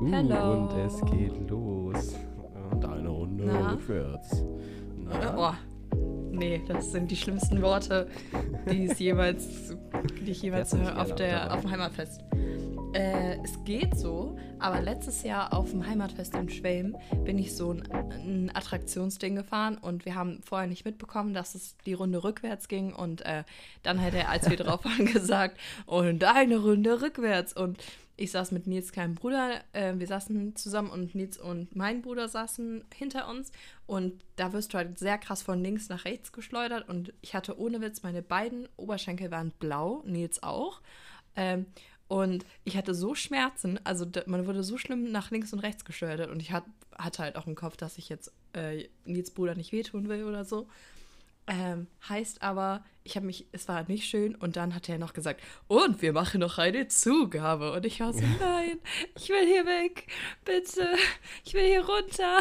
Uh, Hello. Und es geht los. Und eine Runde Na? rückwärts. Na? Boah. Nee, das sind die schlimmsten Worte, die es jemals, die ich jemals nicht höre auf, der, auf dem Heimatfest. Äh, es geht so, aber letztes Jahr auf dem Heimatfest in Schwelm bin ich so ein, ein Attraktionsding gefahren und wir haben vorher nicht mitbekommen, dass es die Runde rückwärts ging und äh, dann hat er, als wir drauf waren, gesagt, und eine Runde rückwärts. Und ich saß mit Nils kleinem Bruder, äh, wir saßen zusammen und Nils und mein Bruder saßen hinter uns. Und da wirst du halt sehr krass von links nach rechts geschleudert. Und ich hatte ohne Witz, meine beiden Oberschenkel waren blau, Nils auch. Ähm, und ich hatte so Schmerzen, also man wurde so schlimm nach links und rechts geschleudert und ich hat, hatte halt auch im Kopf, dass ich jetzt äh, Nils Bruder nicht wehtun will oder so. Ähm, heißt aber, ich habe mich, es war nicht schön und dann hat er noch gesagt, und wir machen noch eine Zugabe. Und ich war so, nein, ich will hier weg, bitte, ich will hier runter,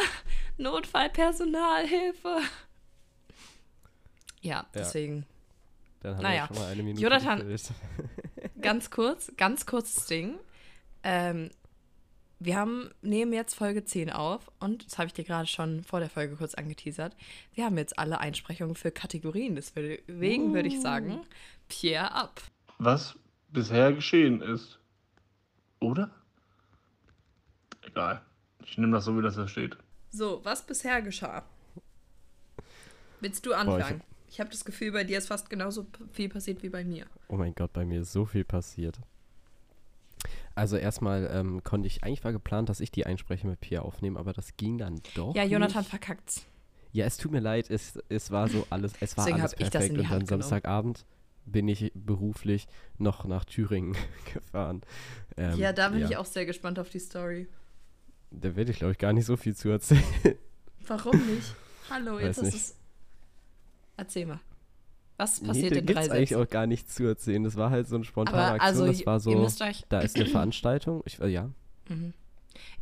Notfallpersonal, Hilfe. Ja, deswegen, Dann haben Naja. wir schon mal eine Minute Jonathan-. ganz kurz, ganz kurzes Ding. Ähm, wir haben, nehmen jetzt Folge 10 auf und das habe ich dir gerade schon vor der Folge kurz angeteasert. Wir haben jetzt alle Einsprechungen für Kategorien. Deswegen würde ich sagen, Pierre ab. was bisher geschehen ist. Oder? Egal. Ich nehme das so, wie das da steht. So, was bisher geschah? Willst du anfangen? Ich habe das Gefühl, bei dir ist fast genauso viel passiert wie bei mir. Oh mein Gott, bei mir ist so viel passiert. Also erstmal ähm, konnte ich, eigentlich war geplant, dass ich die Einspreche mit Pierre aufnehme, aber das ging dann doch Ja, Jonathan nicht. verkackt's. Ja, es tut mir leid, es, es war so alles, es war Deswegen alles perfekt und dann. Samstagabend bin ich beruflich noch nach Thüringen gefahren. Ähm, ja, da bin ich auch sehr gespannt auf die Story. Da werde ich, glaube ich, gar nicht so viel zu erzählen. Warum nicht? Hallo, Weiß jetzt ist nicht. es. Erzähl mal. Was nee, passiert da in gibt's drei eigentlich Sätzen? auch gar nichts zu erzählen. Das war halt so eine spontane Aber Aktion. also, das war so, da ist eine Veranstaltung. Ich, äh, ja, Mhm.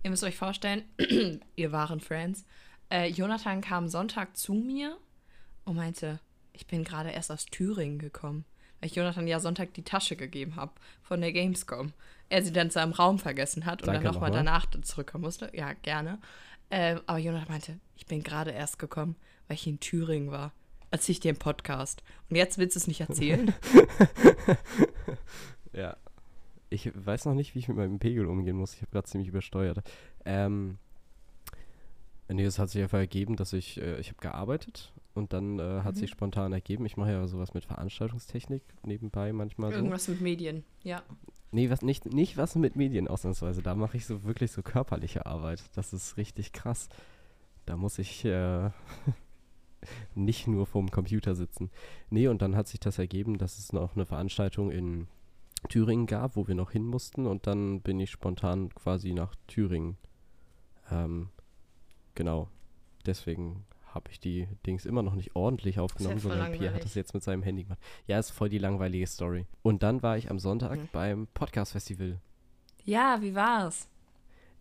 Ihr müsst euch vorstellen, ihr waren Friends. Äh, Jonathan kam Sonntag zu mir und meinte, ich bin gerade erst aus Thüringen gekommen. Weil ich Jonathan ja Sonntag die Tasche gegeben habe von der Gamescom. Er sie dann zu einem Raum vergessen hat und Danke dann nochmal danach zurückkommen musste. Ja, gerne. Ähm, aber Jonathan meinte, ich bin gerade erst gekommen, weil ich in Thüringen war. Erzähl ich dir im Podcast. Und jetzt willst du es nicht erzählen? Ja. Ich weiß noch nicht, wie ich mit meinem Pegel umgehen muss. Ich habe gerade ziemlich übersteuert. Ähm, nee, es hat sich einfach ergeben, dass ich, äh, ich habe gearbeitet und dann äh, hat Mhm. sich spontan ergeben. Ich mache ja sowas mit Veranstaltungstechnik nebenbei manchmal so. Irgendwas mit Medien. Ja. Nee, was nicht, nicht was mit Medien ausnahmsweise. Da mache ich so wirklich so körperliche Arbeit. Das ist richtig krass. Da muss ich äh, nicht nur vorm Computer sitzen. Nee, und dann hat sich das ergeben, dass es noch eine Veranstaltung in Thüringen gab, wo wir noch hin mussten. Und dann bin ich spontan quasi nach Thüringen. Ähm, genau. Deswegen habe ich die Dings immer noch nicht ordentlich aufgenommen, voll sondern Pierre hat das jetzt mit seinem Handy gemacht. Ja, ist voll die langweilige Story. Und dann war ich am Sonntag Mhm. beim Podcast-Festival. Ja, wie war's?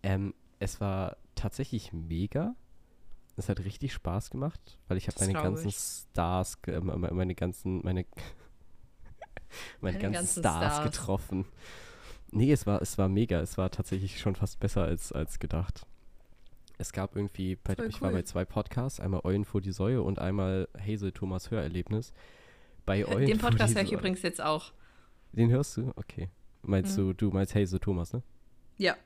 Ähm, es war tatsächlich mega. Es hat richtig Spaß gemacht, weil ich habe meine ganzen ich. Stars, ge- äh, me- meine ganzen, meine, meine Meine ganzen, ganzen Stars, Stars. getroffen. Nee, es war, es war mega. Es war tatsächlich schon fast besser als, als gedacht. Es gab irgendwie, bei, ich war cool. bei zwei Podcasts, einmal Eulen vor die Säue und einmal Hazel Thomas Hörerlebnis. Bei Eulen Den Podcast höre ich übrigens jetzt auch. Den hörst du? Okay. Meinst Mhm. du, du meinst Hazel Thomas, ne? Ja.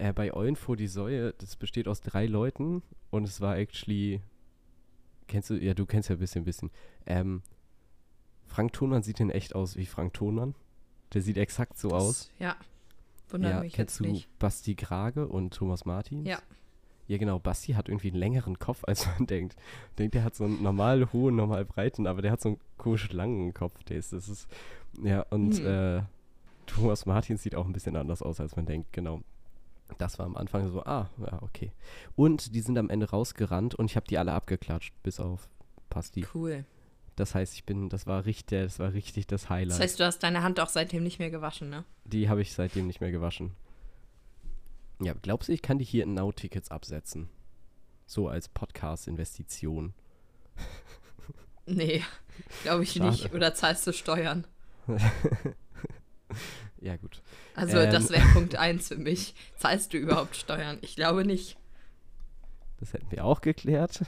Äh, bei Eulen vor die Säue, das besteht aus drei Leuten und es war actually. Kennst du, ja, du kennst ja ein bisschen, bisschen. Ähm, Frank Thonmann sieht in echt aus wie Frank Thonmann. Der sieht exakt so aus. Ja. Wundert ja, mich kennst jetzt du nicht. Basti Grage und Thomas Martins? Ja. Ja, genau. Basti hat irgendwie einen längeren Kopf, als man denkt. Denkt, der hat so einen normal hohen, normal breiten, aber der hat so einen komisch langen Kopf. Der ist, das ist, ja, und Hm. äh, Thomas Martins sieht auch ein bisschen anders aus, als man denkt, genau. Das war am Anfang so, ah, ja, okay. Und die sind am Ende rausgerannt und ich habe die alle abgeklatscht, bis auf Basti. Cool. Das heißt, ich bin, das war richtig, das war richtig das Highlight. Das heißt, du hast deine Hand auch seitdem nicht mehr gewaschen, ne? Die habe ich seitdem nicht mehr gewaschen. Ja, glaubst du, ich kann die hier in Now-Tickets absetzen? So als Podcast-Investition. Nee, glaube ich Schade. nicht. Oder zahlst du Steuern? Ja, gut. Also Ähm. das wäre Punkt 1 für mich. Zahlst du überhaupt Steuern? Ich glaube nicht. Das hätten wir auch geklärt.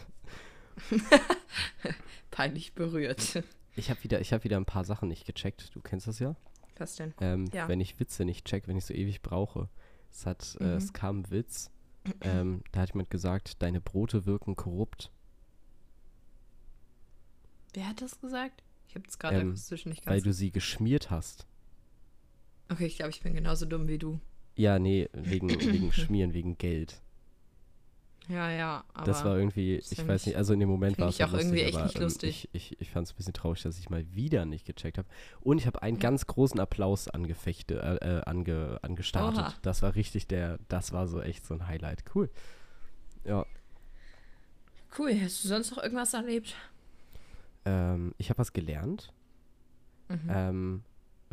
Peinlich berührt. Ich habe wieder, ich hab wieder ein paar Sachen nicht gecheckt. Du kennst das ja. Was denn? Ähm, Ja. Wenn ich Witze nicht check, wenn ich so ewig brauche. Es, hat, äh, Mhm. es kam ein Witz. Ähm, da hat jemand gesagt, deine Brote wirken korrupt. Wer hat das gesagt? Ich habe es gerade Ähm, akustisch nicht Weil ganz. du sie geschmiert hast. Okay, ich glaube, ich bin genauso dumm wie du. Ja, nee, wegen, wegen Schmieren, wegen Geld. Ja, ja. Aber das war irgendwie, ich ja weiß nicht- also in dem Moment war ich es halt auch irgendwie lustig, echt aber, nicht ähm, lustig. Ich, ich, ich fand es ein bisschen traurig, dass ich mal wieder nicht gecheckt habe. Und ich habe einen ganz großen Applaus angefechte, äh, äh, ange, angestartet. Oha. Das war richtig der, das war so echt so ein Highlight. Cool. Ja, cool. Hast du sonst noch irgendwas erlebt? ähm, ich habe was gelernt. Mhm. Ähm,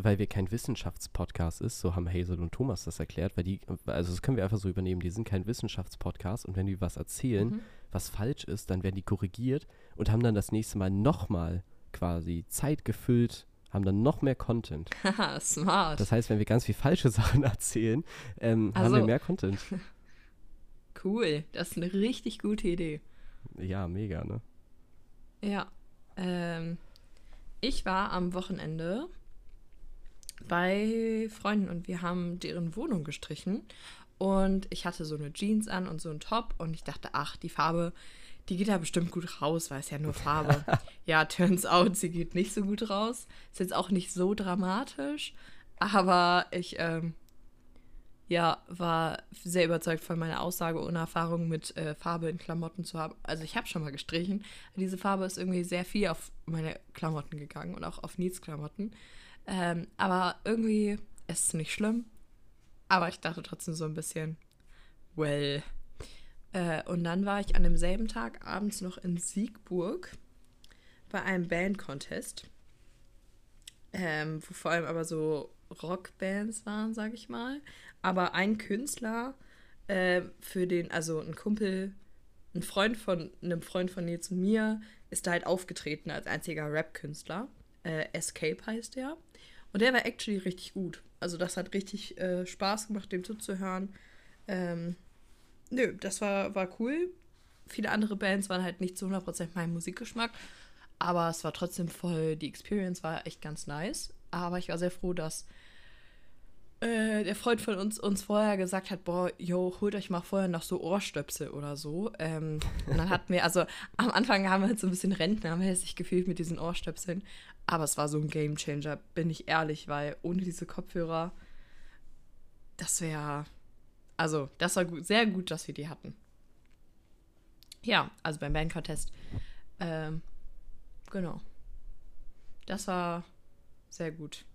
weil wir kein Wissenschaftspodcast ist, so haben Hazel und Thomas das erklärt, weil die, also das können wir einfach so übernehmen, die sind kein Wissenschaftspodcast und wenn die was erzählen, Mhm. was falsch ist, dann werden die korrigiert und haben dann das nächste Mal nochmal quasi Zeit gefüllt, haben dann noch mehr Content. Haha, smart. Das heißt, wenn wir ganz viel falsche Sachen erzählen, ähm, haben wir Also- mehr Content. cool. Das ist eine richtig gute Idee. Ja, mega, ne? Ja. Ähm, ich war am Wochenende bei Freunden und wir haben deren Wohnung gestrichen. Und ich hatte so eine Jeans an und so einen Top und ich dachte, ach, die Farbe, die geht da bestimmt gut raus, weil es ja nur Farbe. ja, turns out, sie geht nicht so gut raus. Ist jetzt auch nicht so dramatisch, aber ich, ähm, ja, war sehr überzeugt von meiner Aussage, ohne Erfahrung mit äh, Farbe in Klamotten zu haben. Also ich habe schon mal gestrichen. Diese Farbe ist irgendwie sehr viel auf meine Klamotten gegangen und auch auf Needs Klamotten. Ähm, aber irgendwie ist es nicht schlimm. Aber ich dachte trotzdem so ein bisschen, well. Äh, und dann war ich an demselben Tag abends noch in Siegburg bei einem Band-Contest. Ähm, wo vor allem aber so Rockbands waren, sag ich mal. Aber ein Künstler äh, für den, also ein Kumpel, ein Freund von einem Freund von Nils und mir, ist da halt aufgetreten als einziger Rap-Künstler. Äh, Escape heißt der. Und der war actually richtig gut. Also das hat richtig äh, Spaß gemacht, dem zuzuhören. Ähm, nö, das war, war cool. Viele andere Bands waren halt nicht zu 100% mein Musikgeschmack. Aber es war trotzdem voll, die Experience war echt ganz nice. Aber ich war sehr froh, dass äh, der Freund von uns uns vorher gesagt hat, boah, yo, holt euch mal vorher noch so Ohrstöpsel oder so. Ähm, und dann hatten wir, also am Anfang haben wir halt so ein bisschen Rentner, haben wir sich gefühlt mit diesen Ohrstöpseln. Aber es war so ein Gamechanger, bin ich ehrlich, weil ohne diese Kopfhörer, das wäre, also das war gut, sehr gut, dass wir die hatten. Ja, also beim Bandcontest. Ähm, genau. Das war sehr gut.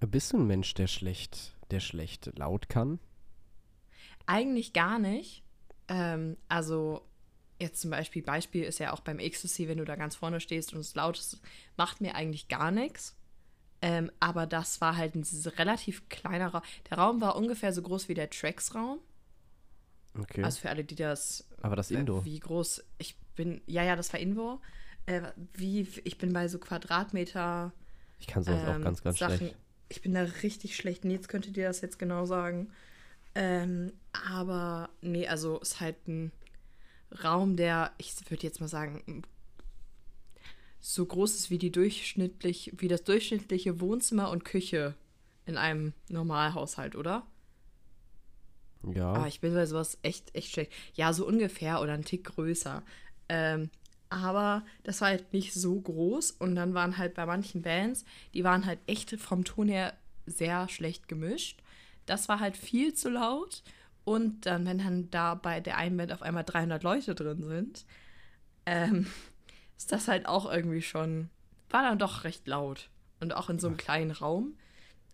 Bist du ein Mensch, der schlecht, der schlecht laut kann? Eigentlich gar nicht. Ähm, also jetzt zum Beispiel, Beispiel ist ja auch beim Ecstasy, wenn du da ganz vorne stehst und es laut ist, macht mir eigentlich gar nichts. Ähm, aber das war halt ein relativ kleiner Raum. Der Raum war ungefähr so groß wie der Tracks-Raum. Okay. Also für alle, die das. Aber das äh, Indoor. Wie groß. Ich bin. Ja, ja, das war Indoor. Äh, wie, ich bin bei so Quadratmeter. ich kann sowas auch ähm, ganz, ganz Sachen- schlecht. Ich bin da richtig schlecht. Nils könnte dir das jetzt genau sagen. Ähm, aber nee, also ist halt ein Raum, der, ich würde jetzt mal sagen, so groß ist wie die durchschnittlich, wie das durchschnittliche Wohnzimmer und Küche in einem Normalhaushalt, oder? Ja. Aber ich bin bei sowas echt, echt schlecht. Ja, so ungefähr oder ein Tick größer. Ähm, aber das war halt nicht so groß. Und dann waren halt bei manchen Bands, die waren halt echt vom Ton her sehr schlecht gemischt. Das war halt viel zu laut. Und dann, wenn dann da bei der einen Band auf einmal 300 Leute drin sind, ähm, ist das halt auch irgendwie schon, war dann doch recht laut. Und auch in so einem kleinen Raum.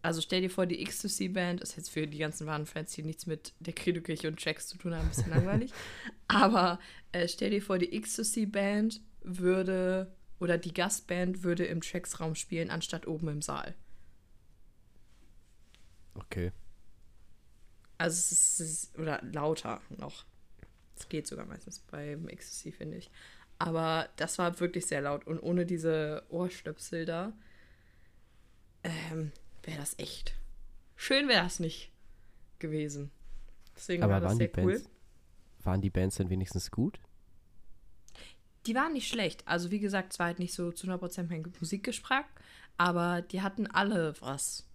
Also stell dir vor, die Ecstasy-Band ist jetzt für die ganzen wahren Fans, die nichts mit der Credo-Kirche und Checks zu tun haben, ein bisschen langweilig. Aber äh, stell dir vor, die Ecstasy-Band würde oder die Gastband würde im Checks-Raum spielen, anstatt oben im Saal. okay. Also es ist, es ist oder lauter noch. Es geht sogar meistens beim Ecstasy, finde ich. Aber das war wirklich sehr laut. Und ohne diese Ohrstöpsel da ähm, wäre das echt schön wäre es nicht gewesen. Deswegen Aber war das waren die, sehr cool. Bands, waren die Bands denn wenigstens gut? Die waren nicht schlecht. Also wie gesagt, es war halt nicht so zu 100% mein Musikgeschmack, aber die hatten alle was,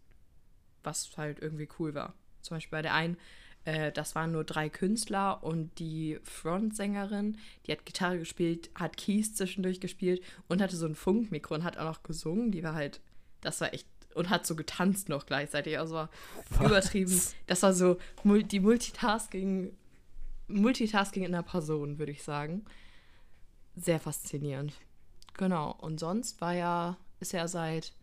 was halt irgendwie cool war. Zum Beispiel bei der einen, äh, das waren nur drei Künstler und die Frontsängerin, die hat Gitarre gespielt, hat Keys zwischendurch gespielt und hatte so ein Funkmikro und hat auch noch gesungen. Die war halt, das war echt, und hat so getanzt noch gleichzeitig. Also war übertrieben. Das war so die Multitasking, Multitasking in der Person, würde ich sagen. Sehr faszinierend. Genau. Und sonst war ja, ist ja seit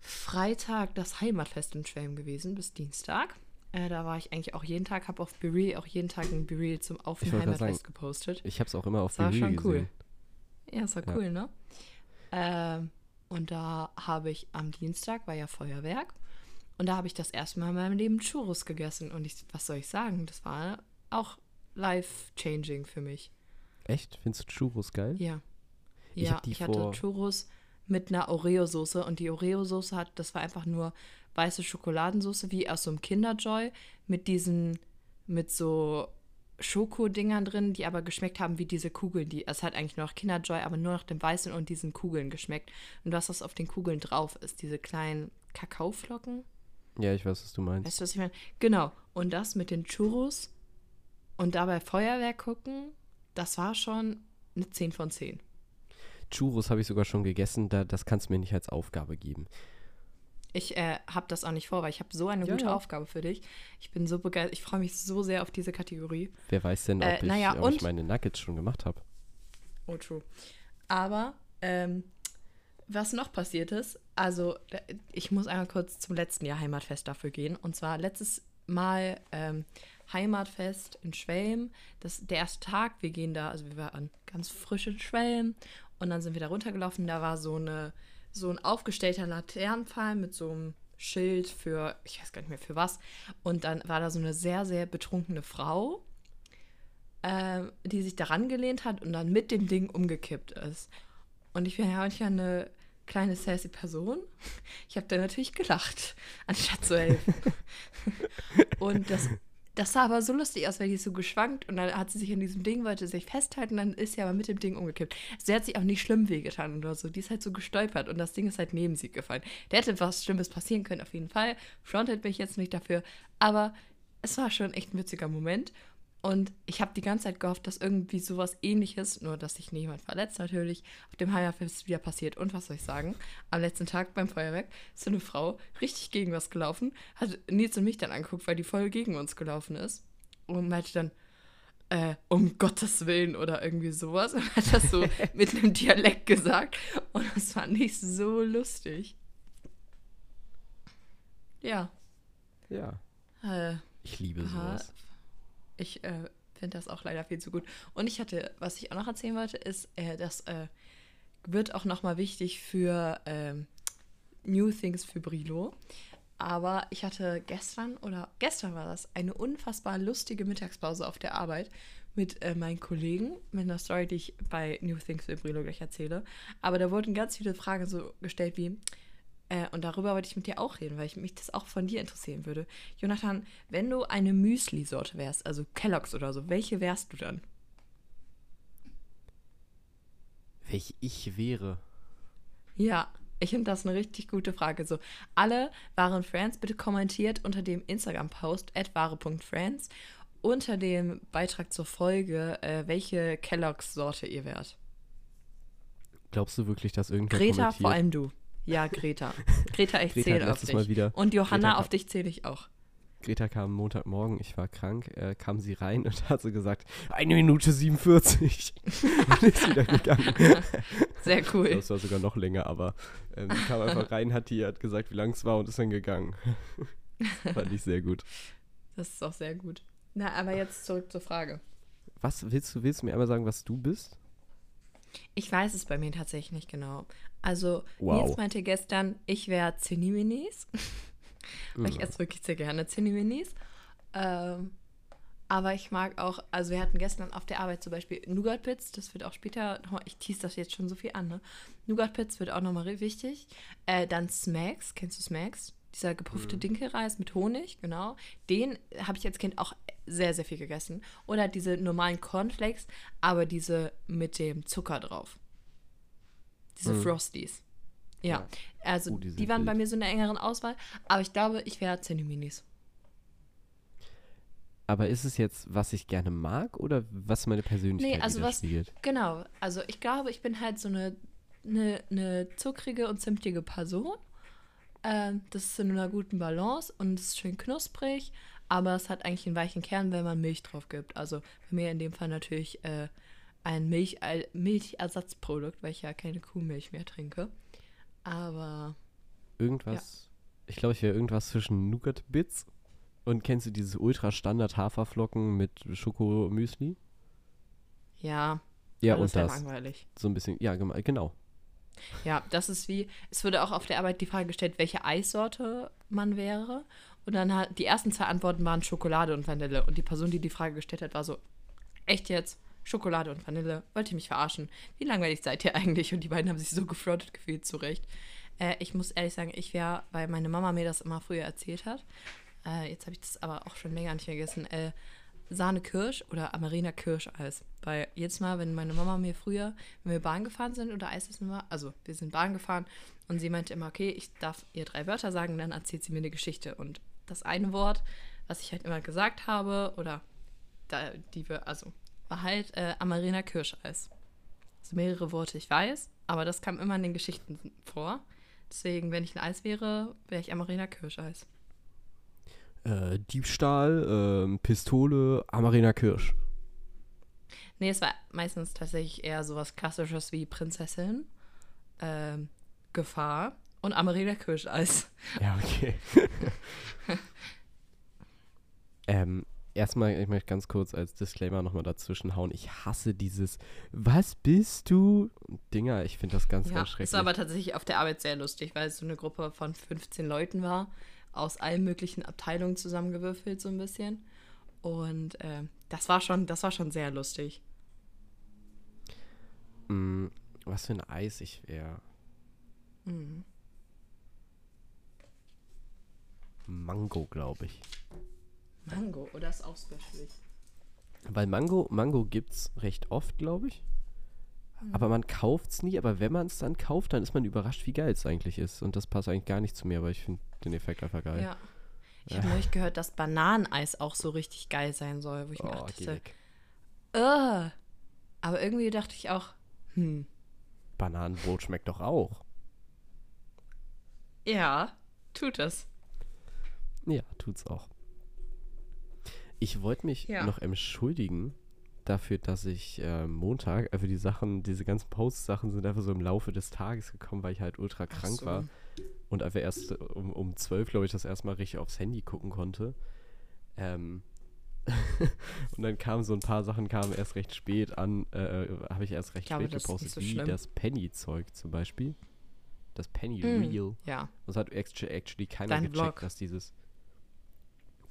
Freitag das Heimatfest in Schwelm gewesen, bis Dienstag. Äh, da war ich eigentlich auch jeden Tag, habe auf Bereal auch jeden Tag ein Bereal zum auf dem Heimatfest gepostet. Ich habe es auch immer auf Das war Revue schon cool. gesehen. Ja, ist war Ja. cool, ne? Ähm, und da habe ich am Dienstag, war ja Feuerwerk, und da habe ich das erste Mal in meinem Leben Churros gegessen. Und ich, was soll ich sagen? Das war auch life-changing für mich. Echt? Findest du Churros geil? Ja. Ich ja, ich hatte Churros mit einer Oreo-Soße und die Oreo-Soße hat, das war einfach nur weiße Schokoladensoße, wie aus so einem Kinderjoy, mit diesen, mit so Schokodingern drin, die aber geschmeckt haben wie diese Kugeln. Die, es hat eigentlich nur noch Kinderjoy, aber nur nach dem Weißen und diesen Kugeln geschmeckt. Und das, was auf den Kugeln drauf ist, diese kleinen Kakaoflocken. Ja, ich weiß, was du meinst. Weißt du, was ich meine? Genau. Und das mit den Churros und dabei Feuerwerk gucken, das war schon eine 10 von 10. Churros habe ich sogar schon gegessen, da, das kannst du mir nicht als Aufgabe geben. Ich äh, habe das auch nicht vor, weil ich habe so eine Ja, gute ja. Aufgabe für dich. Ich bin so begeistert. Ich freue mich so sehr auf diese Kategorie. Wer weiß denn, ob, Äh, ich, naja, ob ich meine Nuggets schon gemacht habe. Oh, true. Aber, ähm, was noch passiert ist, also da- ich muss einmal kurz zum letzten Jahr Heimatfest dafür gehen. Und zwar letztes Mal ähm, Heimatfest in Schwelm. Das, der erste Tag, wir gehen da, also wir waren ganz frisch in Schwelm. Und dann sind wir da runtergelaufen. Da war so, eine, so ein aufgestellter Laternenpfahl mit so einem Schild für, ich weiß gar nicht mehr für was. Und dann war da so eine sehr, sehr betrunkene Frau ähm, die sich daran gelehnt hat und dann mit dem Ding umgekippt ist. Und ich bin ja manchmal eine kleine sassy Person. Ich habe da natürlich gelacht, anstatt zu helfen. und das, das sah aber so lustig aus, weil die so geschwankt und dann hat sie sich an diesem Ding, wollte sich festhalten, dann ist sie aber mit dem Ding umgekippt. Sie hat sich auch nicht schlimm wehgetan oder so. Die ist halt so gestolpert und das Ding ist halt neben sie gefallen. Da hätte was Schlimmes passieren können, auf jeden Fall. Frontet mich jetzt nicht dafür, aber es war schon echt ein witziger Moment. Und ich habe die ganze Zeit gehofft, dass irgendwie sowas ähnliches, nur dass sich niemand verletzt natürlich, auf dem Heimatfest wieder passiert. Und was soll ich sagen? Am letzten Tag beim Feuerwerk ist so eine Frau richtig gegen was gelaufen, hat Nils und mich dann angeguckt, weil die voll gegen uns gelaufen ist. Und meinte dann, äh, um Gottes Willen oder irgendwie sowas. Und hat das so mit einem Dialekt gesagt. Und das fand ich so lustig. Ja. Ja, Äh, ich liebe sowas. Ich äh, finde das auch leider viel zu gut. Und ich hatte, was ich auch noch erzählen wollte, ist, äh, das äh, wird auch nochmal wichtig für ähm, New Things für Brilo. Aber ich hatte gestern oder gestern war das eine unfassbar lustige Mittagspause auf der Arbeit mit äh, meinen Kollegen, mit einer Story, die ich bei New Things für Brilo gleich erzähle. Aber da wurden ganz viele Fragen so gestellt wie, äh, und darüber wollte ich mit dir auch reden, weil ich mich das auch von dir interessieren würde. Jonathan, wenn du eine Müsli-Sorte wärst, also Kellogg's oder so, welche wärst du dann? Welch ich wäre. Ja, ich finde das eine richtig gute Frage. So, alle wahren Friends, bitte kommentiert unter dem Instagram-Post wahre.friends unter dem Beitrag zur Folge, äh, welche Kellogg's-Sorte ihr wärt. Glaubst du wirklich, dass irgendwer Greta, kommentiert? vor allem du. Ja, Greta. Greta, ich Greta zähle auf dich. Mal wieder- Und Johanna, Greta auf dich zähle ich auch. Greta kam Montagmorgen, ich war krank, äh, kam sie rein und hat so gesagt, eine Minute 47. und ist wieder gegangen. Sehr cool. Das war sogar noch länger, aber ähm, sie kam einfach rein, hat die hat gesagt, wie lang es war und ist dann gegangen. Fand ich sehr gut. Das ist auch sehr gut. Na, aber jetzt zurück zur Frage. Was willst du, willst du mir einmal sagen, was du bist? Ich weiß es bei mir tatsächlich nicht genau. Also, Wow. Nils meinte gestern, ich wäre Zinni-Minis. Weil ich esse wirklich sehr gerne Zinni-Minis. Ähm, aber ich mag auch, also wir hatten gestern auf der Arbeit zum Beispiel Nougat-Bits, das wird auch später, ich tease das jetzt schon so viel an, ne? Nougat-Bits wird auch nochmal wichtig. Äh, dann Smacks, kennst du Smacks? Dieser gepuffte Dinkelreis mit Honig, genau. Den habe ich als Kind auch sehr, sehr viel gegessen. Oder diese normalen Cornflakes, aber diese mit dem Zucker drauf. Diese Mhm. Frosties. Ja, Ja. also Oh, die die, waren bei wild. mir so in der engeren Auswahl. Aber ich glaube, ich wäre Zinni-Minis. Aber ist es jetzt, was ich gerne mag oder was meine Persönlichkeit Nee, also was, genau, also ich glaube, ich bin halt so eine, eine, eine zuckrige und zimtige Person. Ähm, das ist in einer guten Balance und es ist schön knusprig, aber es hat eigentlich einen weichen Kern, wenn man Milch drauf gibt. Also bei mir in dem Fall natürlich äh, ein Milch, äh, Milchersatzprodukt, weil ich ja keine Kuhmilch mehr trinke. Aber Irgendwas, ich glaube, ich wäre irgendwas zwischen Nougat-Bits und kennst du dieses ultra-Standard Haferflocken mit Schokomüsli? ja, Ja, und sehr das. langweilig. So ein bisschen, ja, genau. Ja, das ist wie, es wurde auch auf der Arbeit die Frage gestellt, welche Eissorte man wäre. Und dann hat die ersten zwei Antworten waren Schokolade und Vanille. Und die Person, die die Frage gestellt hat, war so, echt jetzt? Schokolade und Vanille? Wollt ihr mich verarschen? Wie langweilig seid ihr eigentlich? Und die beiden haben sich so gefrottet gefühlt, zurecht. Äh, ich muss ehrlich sagen, ich wäre, weil meine Mama mir das immer früher erzählt hat, äh, jetzt habe ich das aber auch schon länger nicht mehr gegessen, äh, Sahne Kirsch oder Amarena Kirscheis. Weil jedes Mal, wenn meine Mama mir früher, wenn wir Bahn gefahren sind oder Eis essen war, also wir sind Bahn gefahren und sie meinte immer, okay, ich darf ihr drei Wörter sagen, dann erzählt sie mir eine Geschichte. Und das eine Wort, was ich halt immer gesagt habe, oder da, die wir, also war halt äh, Amarena Kirscheis. Also mehrere Worte, ich weiß, aber das kam immer in den Geschichten vor. Deswegen, wenn ich ein Eis wäre, wäre ich Amarena Kirscheis. Äh, Diebstahl, ähm, Pistole, Amarena Kirsch. Nee, es war meistens tatsächlich eher sowas Klassisches wie Prinzessin, ähm, Gefahr und Amarena Kirscheis. Ja, okay. ähm, erstmal, ich möchte ganz kurz als Disclaimer nochmal dazwischen hauen. Ich hasse dieses Was bist du? Dinger, ich finde das ganz, Ja, ganz es schrecklich. war aber tatsächlich auf der Arbeit sehr lustig, weil es so eine Gruppe von 15 Leuten war, aus allen möglichen Abteilungen zusammengewürfelt so ein bisschen. Und ähm, das war schon, das war schon sehr lustig. Mm, was für ein Eis ich wäre. Mhm. Mango, glaube ich. Mango, oder ist auch special? Weil Mango, Mango gibt's recht oft, glaube ich. Aber man kauft's nie, aber wenn man es dann kauft, dann ist man überrascht, wie geil es eigentlich ist. Und das passt eigentlich gar nicht zu mir, aber ich finde den Effekt einfach geil. Ja. Ich habe neulich gehört, dass Bananeneis auch so richtig geil sein soll, wo ich mir Oh, geh dachte. Ugh. aber irgendwie dachte ich auch, hm, Bananenbrot schmeckt doch auch. ja, tut es. Ja, tut's auch. Ich wollte mich Ja. noch entschuldigen dafür, dass ich äh, Montag, also die Sachen, diese ganzen Post-Sachen sind einfach so im Laufe des Tages gekommen, weil ich halt ultra krank so. war und einfach erst äh, um, um 12, glaube ich, das erstmal richtig aufs Handy gucken konnte. Ähm und dann kamen so ein paar Sachen, kamen erst recht spät an, äh, habe ich erst recht Ich spät gepostet, so wie schlimm. das Penny-Zeug zum Beispiel. Das Penny Mm, Real. Ja, Das hat actu- actually keiner Dein gecheckt, Vlog. dass dieses,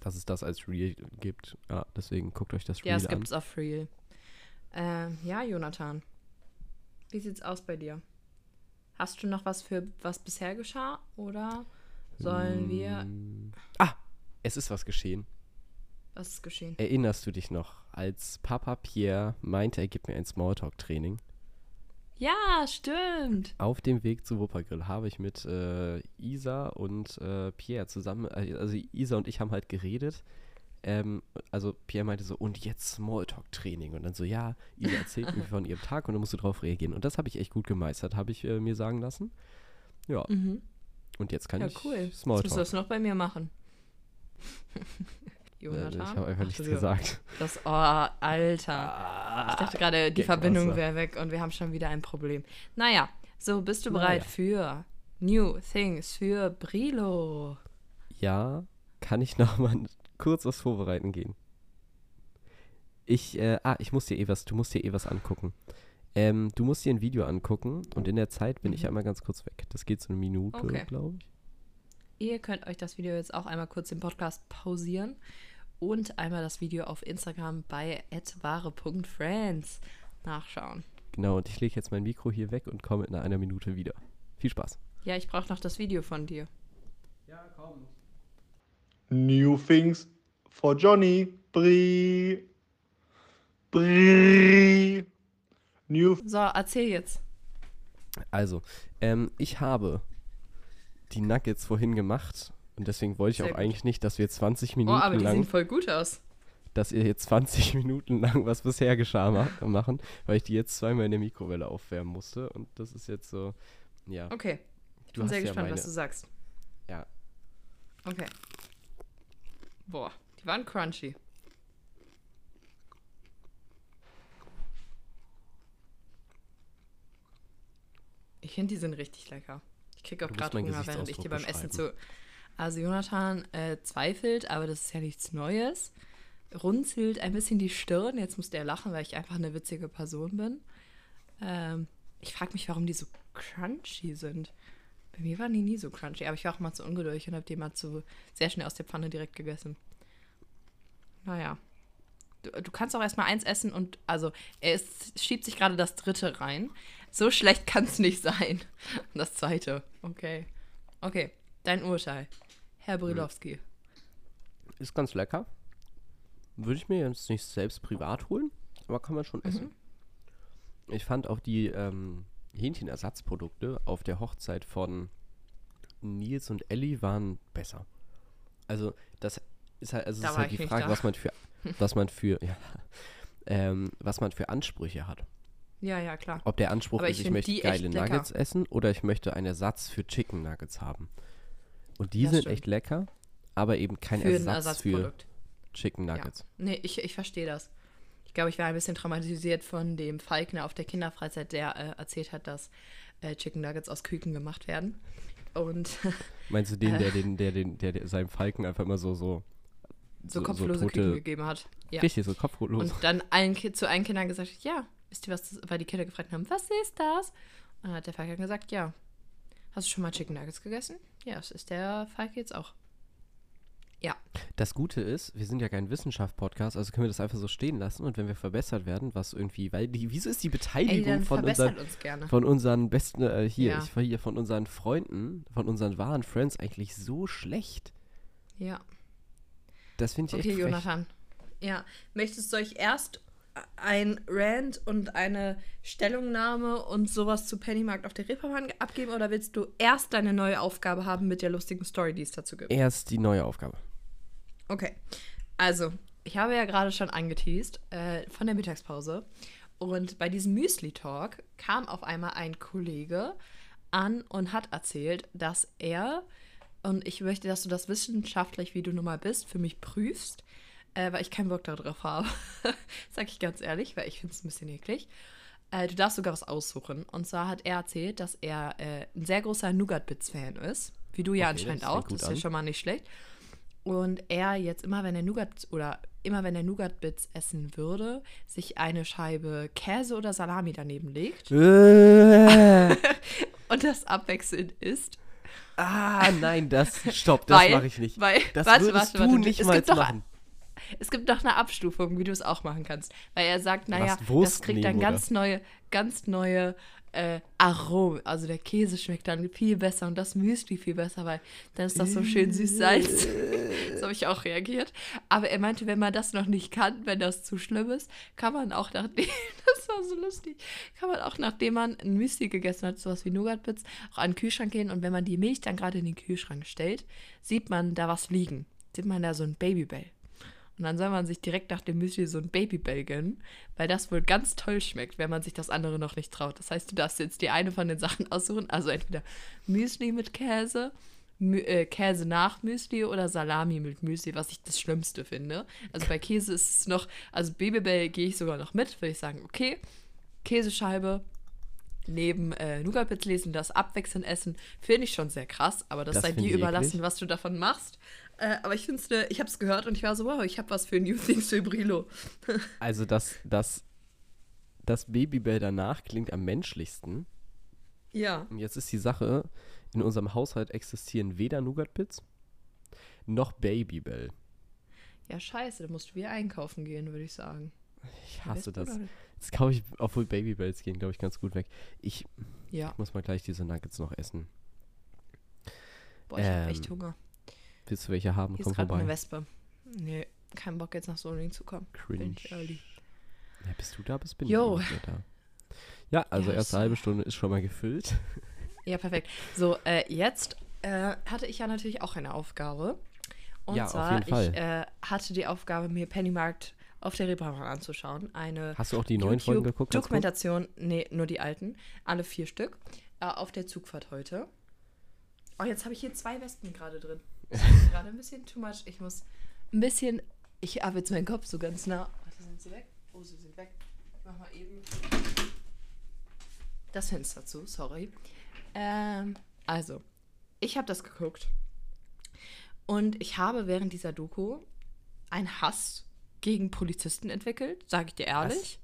dass es das als Real gibt. Ja, deswegen guckt euch das ja, Real es an. gibt's auf Real. Ähm, ja, Jonathan. Wie sieht's aus bei dir? Hast du noch was für was bisher geschah? Oder sollen wir. Mm. Ah, es ist was geschehen. Was ist geschehen? Erinnerst du dich noch, als Papa Pierre meinte, er gibt mir ein Smalltalk-Training? Ja, stimmt. Auf dem Weg zu Wuppergrill habe ich mit äh, Isa und äh, Pierre zusammen, äh, also Isa und ich haben halt geredet. Ähm, also Pierre meinte so, und jetzt Smalltalk-Training. Und dann so, ja, Isa erzählt mir von ihrem Tag und dann musst du drauf reagieren. Und das habe ich echt gut gemeistert, habe ich äh, mir sagen lassen. Ja, Mhm. und jetzt kann Ja, ich cool. Jetzt musst du Smalltalk. das noch bei mir machen. Äh, Jonathan? ich habe einfach Ach, nichts du- gesagt. Das, oh, Alter. Ich dachte gerade, die Gag Verbindung wäre weg und wir haben schon wieder ein Problem. Naja, so, bist du bereit Naja. für New Things für Brilo? Ja, kann ich noch mal kurz was vorbereiten gehen. Ich, äh, ah, ich muss dir eh was, du musst dir eh was angucken. Ähm, du musst dir ein Video angucken und in der Zeit bin ich Mhm. einmal ganz kurz weg. Das geht so eine Minute, Okay. glaube ich. Ihr könnt euch das Video jetzt auch einmal kurz im Podcast pausieren und einmal das Video auf Instagram bei @wahre.friends nachschauen. Genau, und ich lege jetzt mein Mikro hier weg und komme in einer Minute wieder. Viel Spaß. Ja, ich brauche noch das Video von dir. Ja, kommt. New things for Johnny. Brie. Brie. New So, erzähl jetzt. Also, ähm, ich habe die Nuggets vorhin gemacht und deswegen wollte ich Sehr auch gut. eigentlich nicht, dass wir 20 Oh, Minuten aber die sehen lang, voll gut aus. dass ihr jetzt 20 Minuten lang was bisher geschah ma machen, weil ich die jetzt zweimal in der Mikrowelle aufwärmen musste und das ist jetzt so, ja. Okay. Ich Du bin sehr ja gespannt, meine- was du sagst. Ja. Okay. Boah, die waren crunchy. Ich finde, die sind richtig lecker. Ich kriege auch gerade Hunger, während ich dir beim Essen zu. Also Jonathan äh, zweifelt, aber das ist ja nichts Neues. Runzelt ein bisschen die Stirn. Jetzt musste er lachen, weil ich einfach eine witzige Person bin. Ähm, ich frage mich, warum die so crunchy sind. Bei mir waren die nie so crunchy, aber ich war auch mal zu ungeduldig und habe die mal zu sehr schnell aus der Pfanne direkt gegessen. Naja. Du, du kannst auch erstmal eins essen und, also, er ist, schiebt sich gerade das dritte rein. So schlecht kann es nicht sein. Das zweite. Okay. Okay, dein Urteil. Herr Brilowski. Ist ganz lecker. Würde ich mir jetzt nicht selbst privat holen, aber kann man schon essen. Ich fand auch die ähm, Hähnchenersatzprodukte auf der Hochzeit von Nils und Ellie waren besser. Also das ist halt, also Da ist halt die Frage, was man für, was man für, ja, ähm, was man für Ansprüche hat. Ja, ja, klar. Ob der Anspruch Aber ist, ich ich möchte geile. Nuggets essen oder ich möchte einen Ersatz für Chicken Nuggets haben. Und die Das sind stimmt. echt lecker, aber eben kein Für Ersatz für. Chicken Ja. Nuggets. Nee, ich, ich verstehe das. Ich glaube, ich war ein bisschen traumatisiert von dem Falkner auf der Kinderfreizeit, der äh, erzählt hat, dass äh, Chicken Nuggets aus Küken gemacht werden. Und Meinst du den, Äh. der, den, der, den, der, der seinem Falken einfach immer so, so, so kopflose Küken gegeben hat. Ja. richtig, so kopflos. Und dann allen, zu allen Kindern gesagt hat, ja, wisst ihr was, das, weil die Kinder gefragt haben, was ist das? Und dann hat der Falke gesagt, ja. Hast du schon mal Chicken Nuggets gegessen? Ja, das ist der Falke jetzt auch. Ja, Das Gute ist, wir sind ja kein Wissenschaft-Podcast, also können wir das einfach so stehen lassen und wenn wir verbessert werden, was irgendwie, weil die, wieso ist die ey, Beteiligung dann von verbessert unseren, uns gerne. von unseren besten, äh, hier, Ja. ich war hier von unseren Freunden, von unseren wahren Friends eigentlich so schlecht? Ja. Das finde ich Okay, echt frech. Jonathan. Ja, möchtest du euch erst ein Rant und eine Stellungnahme und sowas zu Pennymarkt auf der Reeperbahn abgeben oder willst du erst deine neue Aufgabe haben mit der lustigen Story, die es dazu gibt? Erst die neue Aufgabe. Okay, also ich habe ja gerade schon angeteased äh, von der Mittagspause und bei diesem Müsli-Talk kam auf einmal ein Kollege an und hat erzählt, dass er, und ich möchte, dass du das wissenschaftlich, wie du nun mal bist, für mich prüfst, äh, weil ich keinen Bock darauf habe. Sag ich ganz ehrlich, weil ich finde es ein bisschen eklig. Äh, du darfst sogar was aussuchen. Und zwar hat er erzählt, dass er äh, ein sehr großer Nougat-Bits-Fan ist. Wie du ja Okay, anscheinend das auch. Das ist ja schon mal nicht schlecht. Und er jetzt immer, wenn er Nougat oder immer wenn er Nougat-Bits essen würde, sich eine Scheibe Käse oder Salami daneben legt Äh, und das abwechselnd isst. ah, nein, das, stopp, das mache ich nicht. Weil, Das warte, würdest warte, warte. du nicht mal gibt doch, machen. Es gibt doch eine Abstufung, wie du es auch machen kannst. Weil er sagt, naja, das kriegt nehmen, dann ganz neue, ganz neue äh, Aromen. Also der Käse schmeckt dann viel besser und das Müsli viel besser, weil dann ist das so schön süß-salz. so habe ich auch reagiert. Aber er meinte, wenn man das noch nicht kann, wenn das zu schlimm ist, kann man auch nachdem, das war so lustig, kann man auch nachdem man ein Müsli gegessen hat, sowas wie Nougat-Bits, auch an den Kühlschrank gehen und wenn man die Milch dann gerade in den Kühlschrank stellt, sieht man da was liegen. Sieht man da so ein Babybell. Und dann soll man sich direkt nach dem Müsli so ein Babybell gönnen, weil das wohl ganz toll schmeckt, wenn man sich das andere noch nicht traut. Das heißt, du darfst jetzt die eine von den Sachen aussuchen, also entweder Müsli mit Käse, Mü äh, Käse nach Müsli oder Salami mit Müsli, was ich das Schlimmste finde. Also bei Käse ist es noch, also Babybell gehe ich sogar noch mit, würde ich sagen, okay, Käsescheibe neben äh, Nougat-Bits lesen, das abwechselnd essen, finde ich schon sehr krass, aber das, Das sei dir überlassen, was du davon machst. Äh, aber ich finde es, ne, ich habe es gehört und ich war so, wow, ich habe was für New Things für Brilo. Also das, das, das Babybell danach klingt am menschlichsten. Ja. Und jetzt ist die Sache, in unserem Haushalt existieren weder Nougat-Bits noch Babybell. Ja, scheiße, da musst du wieder einkaufen gehen, würde ich sagen. Ich hasse das. oder? Jetzt kaufe ich, obwohl Babybells gehen, glaube ich, ganz gut weg. Ich Ja. muss mal gleich diese Nuggets noch essen. Boah, ich Ähm, echt Hunger. Willst du welche haben? Hier Komm ist gerade eine. Wespe. Nee, kein Bock jetzt nach Solingen zu kommen. Cringe. Bin ich early. Ja, bis du da bist, bin Jo. ich da. Ja, also Ja, erste halbe Stunde ist schon mal gefüllt. Ja, perfekt. So, äh, jetzt äh, hatte ich ja natürlich auch eine Aufgabe. Und Ja, auf zwar, jeden Fall. ich äh, hatte die Aufgabe, mir Pennymarkt auf der Reeperbahn anzuschauen. Eine Hast du auch die neuen Folgen geguckt? Dokumentation, nee, nur die alten, alle vier Stück, äh, auf der Zugfahrt heute. Oh, jetzt habe ich hier zwei Wespen gerade drin. Das ist gerade ein bisschen too much. Ich muss ein bisschen, ich habe jetzt meinen Kopf so ganz nah. Warte, sind sie weg? Oh, sie sind weg. Ich mach mal eben das Fenster zu, sorry. Ähm, also, ich habe das geguckt. Und ich habe während dieser Doku einen Hass gegen Polizisten entwickelt, sage ich dir ehrlich.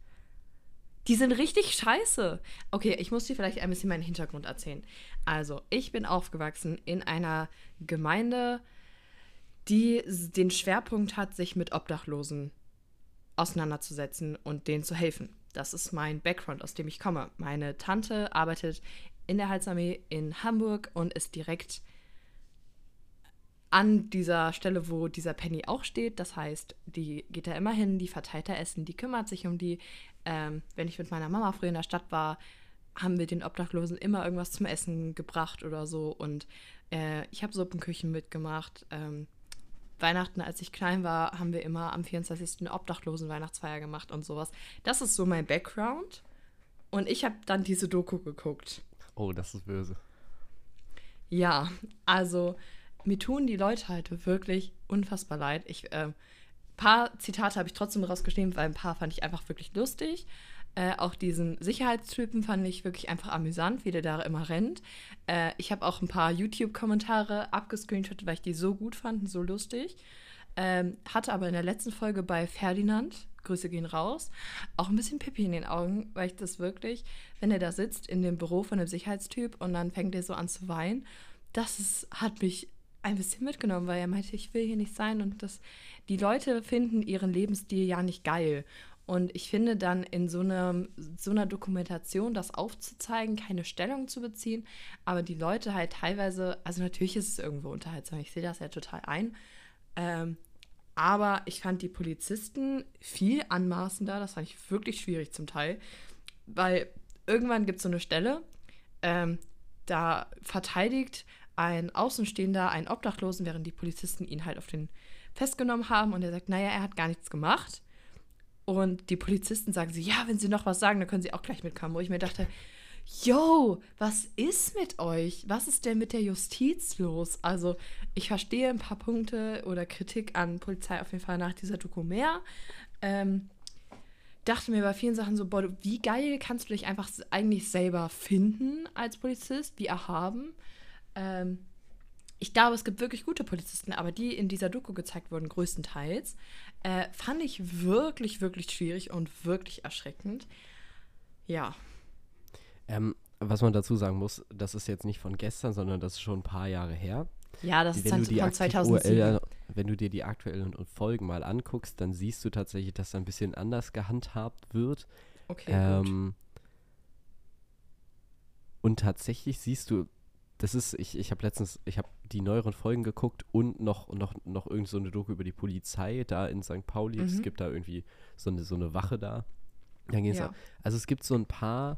Die sind richtig scheiße. Okay, ich muss dir vielleicht ein bisschen meinen Hintergrund erzählen. Also, ich bin aufgewachsen in einer Gemeinde, die den Schwerpunkt hat, sich mit Obdachlosen auseinanderzusetzen und denen zu helfen. Das ist mein Background, aus dem ich komme. Meine Tante arbeitet in der Heilsarmee in Hamburg und ist direkt an dieser Stelle, wo dieser Penny auch steht. Das heißt, die geht da immer hin, die verteilt da Essen, die kümmert sich um die. Ähm, wenn ich mit meiner Mama früher in der Stadt war, haben wir den Obdachlosen immer irgendwas zum Essen gebracht oder so. Und äh, ich habe Suppenküchen mitgemacht. Ähm, Weihnachten, als ich klein war, haben wir immer am 24. eine Obdachlosen-Weihnachtsfeier gemacht und sowas. Das ist so mein Background. Und ich habe dann diese Doku geguckt. Oh, das ist böse. Ja, also mir tun die Leute halt wirklich unfassbar leid. Ich, äh, paar Zitate habe ich trotzdem rausgeschrieben, weil ein paar fand ich einfach wirklich lustig. Äh, auch diesen Sicherheitstypen fand ich wirklich einfach amüsant, wie der da immer rennt. Äh, ich habe auch ein paar YouTube-Kommentare abgescreenshottet, weil ich die so gut fand so lustig. Ähm, hatte aber in der letzten Folge bei Ferdinand, Grüße gehen raus, auch ein bisschen Pipi in den Augen, weil ich das wirklich, wenn er da sitzt in dem Büro von einem Sicherheitstyp und dann fängt er so an zu weinen, das ist, hat mich ein bisschen mitgenommen, weil er meinte, ich will hier nicht sein und das, die Leute finden ihren Lebensstil ja nicht geil. Und ich finde dann in so, einem, so einer Dokumentation das aufzuzeigen, keine Stellung zu beziehen, aber die Leute halt teilweise, also natürlich ist es irgendwo unterhaltsam, ich sehe das ja total ein, ähm, aber ich fand die Polizisten viel anmaßender, das fand ich wirklich schwierig zum Teil, weil irgendwann gibt es so eine Stelle, ähm, da verteidigt ein Außenstehender einen Obdachlosen, während die Polizisten ihn halt auf den festgenommen haben und er sagt, naja, er hat gar nichts gemacht. Und die Polizisten sagen sie, ja, wenn sie noch was sagen, dann können sie auch gleich mitkommen. Wo ich mir dachte, yo, was ist mit euch? Was ist denn mit der Justiz los? Also, ich verstehe ein paar Punkte oder Kritik an Polizei auf jeden Fall nach dieser Doku. Ähm, dachte mir bei vielen Sachen so, boah, wie geil kannst du dich einfach eigentlich selber finden als Polizist, wie erhaben. Ähm, ich glaube, es gibt wirklich gute Polizisten, aber die in dieser Doku gezeigt wurden, größtenteils, äh, fand ich wirklich, wirklich schwierig und wirklich erschreckend. Ja, Ähm, was man dazu sagen muss, das ist jetzt nicht von gestern, sondern das ist schon ein paar Jahre her. ja, das ist wenn, die von aktiv 2007. URL, wenn du dir die aktuellen Folgen mal anguckst, dann siehst du tatsächlich, dass da ein bisschen anders gehandhabt wird. Okay, gut. Ähm, und tatsächlich siehst du, das ist, ich, ich habe letztens, ich habe die neueren Folgen geguckt und noch, noch, noch irgend so eine Doku über die Polizei da in St. Pauli. Es Mhm. gibt da irgendwie so eine, so eine Wache da. Dann geht's Ja. ab. Also es gibt so ein paar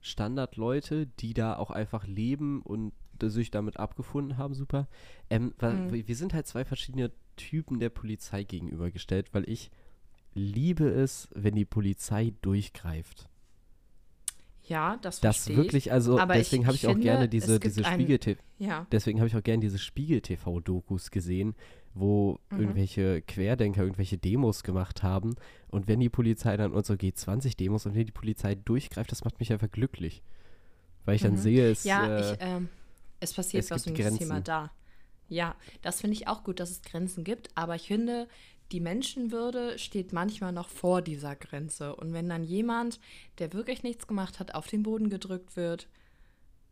Standardleute, die da auch einfach leben und sich damit abgefunden haben, super. Ähm, Mhm. wir sind halt zwei verschiedene Typen der Polizei gegenübergestellt, weil ich liebe es, wenn die Polizei durchgreift. Ja, das Das wirklich, also Aber deswegen habe ich auch gerne es diese, diese ein- Spiegel ich. Ja, deswegen habe ich auch gerne diese Spiegel-TV-Dokus gesehen, wo Mhm. irgendwelche Querdenker irgendwelche Demos gemacht haben. Und wenn die Polizei dann und so G20-Demos und wenn die Polizei durchgreift, das macht mich einfach glücklich. Weil ich dann Mhm. sehe, es. ja äh, ich, ähm, es passiert es was um das Thema da. Ja, das finde ich auch gut, dass es Grenzen gibt, aber ich finde, die Menschenwürde steht manchmal noch vor dieser Grenze. Und wenn dann jemand, der wirklich nichts gemacht hat, auf den Boden gedrückt wird,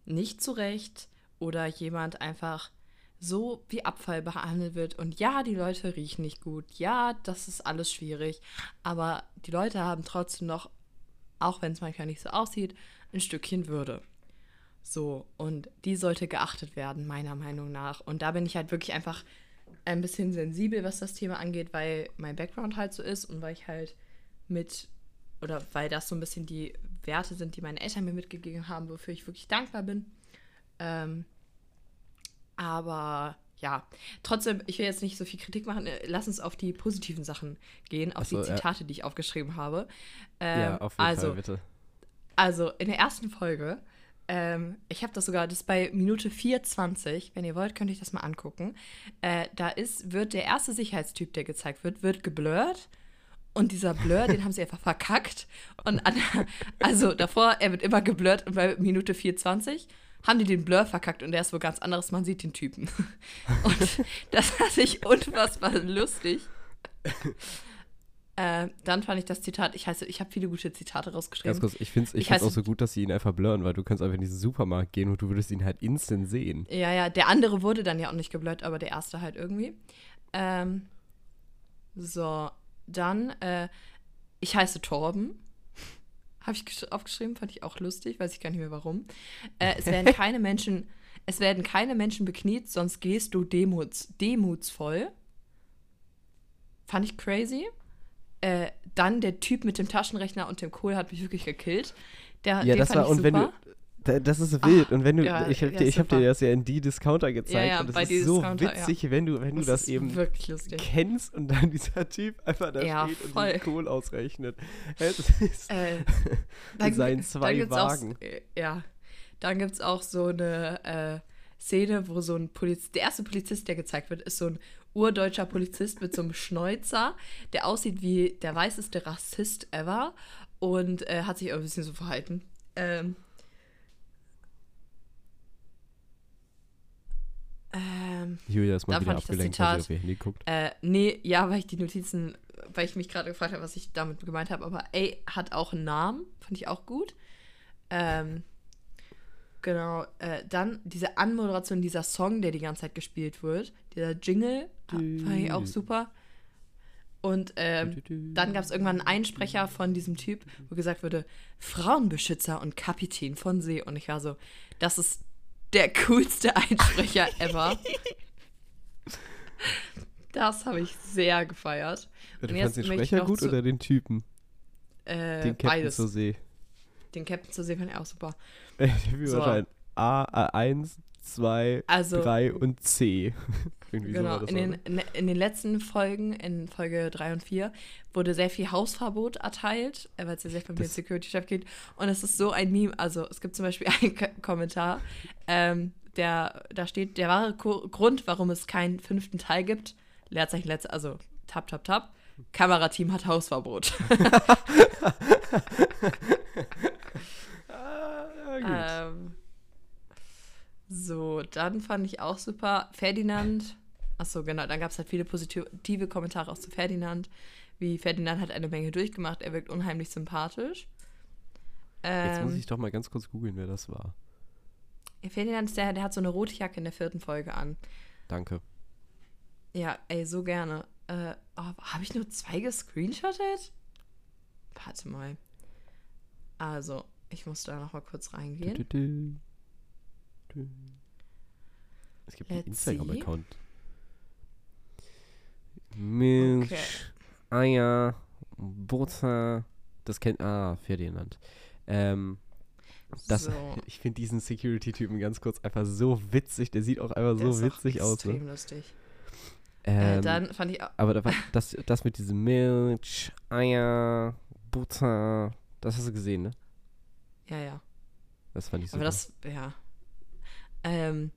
nicht zurecht oder jemand einfach so wie Abfall behandelt wird und ja, die Leute riechen nicht gut, ja, das ist alles schwierig, aber die Leute haben trotzdem noch, auch wenn es manchmal nicht so aussieht, ein Stückchen Würde. So, und die sollte geachtet werden, meiner Meinung nach. Und da bin ich halt wirklich einfach ein bisschen sensibel, was das Thema angeht, weil mein Background halt so ist und weil ich halt mit, oder weil das so ein bisschen die Werte sind, die meine Eltern mir mitgegeben haben, wofür ich wirklich dankbar bin. Ähm, aber ja, trotzdem, ich will jetzt nicht so viel Kritik machen. äh, Lass uns auf die positiven Sachen gehen, auf so, die ja. Zitate, die ich aufgeschrieben habe. Ähm, ja, auf jeden also, Fall, bitte. also in der ersten Folge, ähm, ich habe das sogar, das ist bei Minute 4,20, wenn ihr wollt, könnt ihr das mal angucken. Äh, da ist, wird der erste Sicherheitstyp, der gezeigt wird, wird geblurrt. Und dieser Blur, den haben sie einfach verkackt. Und an, also davor, er wird immer geblurrt und bei Minute 4,20 haben die den Blur verkackt und der ist wo ganz anderes, man sieht den Typen. Und das fand ich unfassbar lustig. Äh, dann fand ich das Zitat, ich heiße, ich habe viele gute Zitate rausgeschrieben. Ganz kurz, ich finde es ich Ich auch so gut, dass sie ihn einfach blurren, weil du kannst einfach in diesen Supermarkt gehen und du würdest ihn halt instant sehen. Ja, ja, der andere wurde dann ja auch nicht geblurrt, aber der erste halt irgendwie. Ähm, so, dann, äh, ich heiße Torben. Habe ich gesch- aufgeschrieben, fand ich auch lustig, weiß ich gar nicht mehr warum. Äh, es werden keine Menschen, es werden keine Menschen bekniet, sonst gehst du demuts, demutsvoll. Fand ich crazy. Äh, dann der Typ mit dem Taschenrechner und dem Kohl hat mich wirklich gekillt. Der, Ja, das war, und wenn du, super. da, das ist wild. Und wenn du, ja, ich habe ja, dir, ich hab dir super. das ja in die Discounter gezeigt. ja, und das ist so witzig, wenn du, wenn du das, eben kennst und dann dieser Typ einfach da steht und voll. den Kohl ausrechnet. Es ist Äh, seinen zwei gibt's Wagen. Auch, äh, ja, dann gibt es auch so eine äh, Szene, wo so ein Polizist, der erste Polizist, der gezeigt wird, ist so ein urdeutscher Polizist mit so einem Schnäuzer, der aussieht wie der weißeste Rassist ever und äh, hat sich auch ein bisschen so verhalten. Ähm, ähm, Julia ist mal wieder abgelenkt, weil sie auf ihr Handy guckt. Äh, nee, ja, weil ich die Notizen, weil ich mich gerade gefragt habe, was ich damit gemeint habe, aber ey, hat auch einen Namen, fand ich auch gut. Ähm, genau, äh, dann diese Anmoderation, dieser Song, der die ganze Zeit gespielt wird, dieser Jingle, ha- fand ich auch super. Und ähm, dann gab es irgendwann einen Einsprecher von diesem Typ, wo gesagt wurde, Frauenbeschützer und Kapitän von See. Und ich war so, das ist der coolste Einsprecher ever. Das habe ich sehr gefeiert. Du Und fandst den ich Sprecher gut zu- oder den Typen? Äh, Den Captain beides. zur See. Den Captain zu sehen fand ich auch super. Der So. Führerschein A, A1, 2, Also, 3 und C. Irgendwie so genau, das in den, ne? in, in den letzten Folgen, in Folge 3 und 4, wurde sehr viel Hausverbot erteilt, äh, weil es ja sehr viel um den Security-Chef geht. Und es ist so ein Meme, also es gibt zum Beispiel einen K Kommentar, ähm, der, da steht, der wahre Ko Grund, warum es keinen fünften Teil gibt, Leerzeichen, Leerzeichen, also tap, tap, tap, Kamerateam hat Hausverbot. Ah. Ähm, so, dann fand ich auch super. Ferdinand. Achso, genau. Dann gab es halt viele positive Kommentare auch zu Ferdinand. Wie Ferdinand hat eine Menge durchgemacht. Er wirkt unheimlich sympathisch. Jetzt muss Ähm, ich doch mal ganz kurz googeln, wer das war. Ferdinand ist der, der hat so eine rote Jacke in der vierten Folge an. Danke. Ja, ey, so gerne. Äh, oh, Habe ich nur zwei gescreenshottet? Warte mal. Also, ich muss da noch mal kurz reingehen. Du, du, du. Es gibt einen Let's see. Instagram-Account. Milch, Okay. Eier, Butter. Das kennt. Ah, Ferdinand. Ähm, das, So. Ich finde diesen Security-Typen ganz kurz einfach so witzig. Der sieht auch einfach Der so witzig aus. Ne? Extrem lustig. Ähm, äh, dann fand ich auch. aber da das, das mit diesem Milch, Eier, Butter, das hast du gesehen, ne? Ja, ja. Das fand ich super. Aber das, ja. Ähm,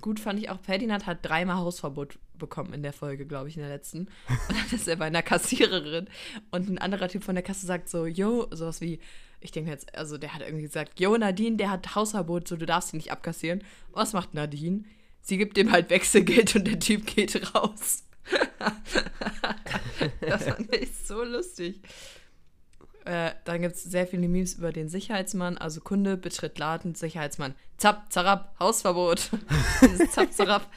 gut fand ich auch, Ferdinand hat dreimal Hausverbot bekommen in der Folge, glaube ich, in der letzten. Und dann ist er bei einer Kassiererin und ein anderer Typ von der Kasse sagt so, yo, sowas wie, ich denke jetzt, also der hat irgendwie gesagt, yo, Nadine, der hat Hausverbot, so du darfst ihn nicht abkassieren. Was macht Nadine? Sie gibt ihm halt Wechselgeld und der Typ geht raus. das fand ich so lustig. Äh, dann gibt es sehr viele Memes über den Sicherheitsmann. Also Kunde betritt Laden, Sicherheitsmann. Zapp, zarab, Hausverbot. Dieses Zapp, zarab.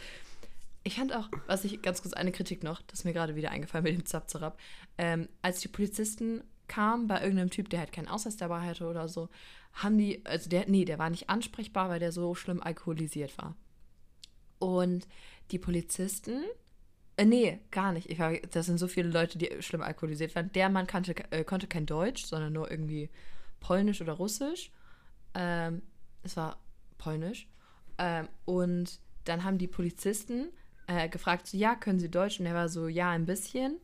Ich fand auch, was ich ganz kurz eine Kritik noch, das ist mir gerade wieder eingefallen mit dem Zapp, zarab. Ähm, als die Polizisten kam bei irgendeinem Typ, der halt keinen Ausweis dabei hatte oder so, haben die, also der, nee, der war nicht ansprechbar, weil der so schlimm alkoholisiert war. Und die Polizisten, äh, nee, gar nicht. Ich war, das sind so viele Leute, die schlimm alkoholisiert waren. Der Mann kannte, äh, konnte kein Deutsch, sondern nur irgendwie Polnisch oder Russisch. Ähm, es war Polnisch. Ähm, und dann haben die Polizisten äh, gefragt, so, ja, können Sie Deutsch? Und er war so, ja, ein bisschen.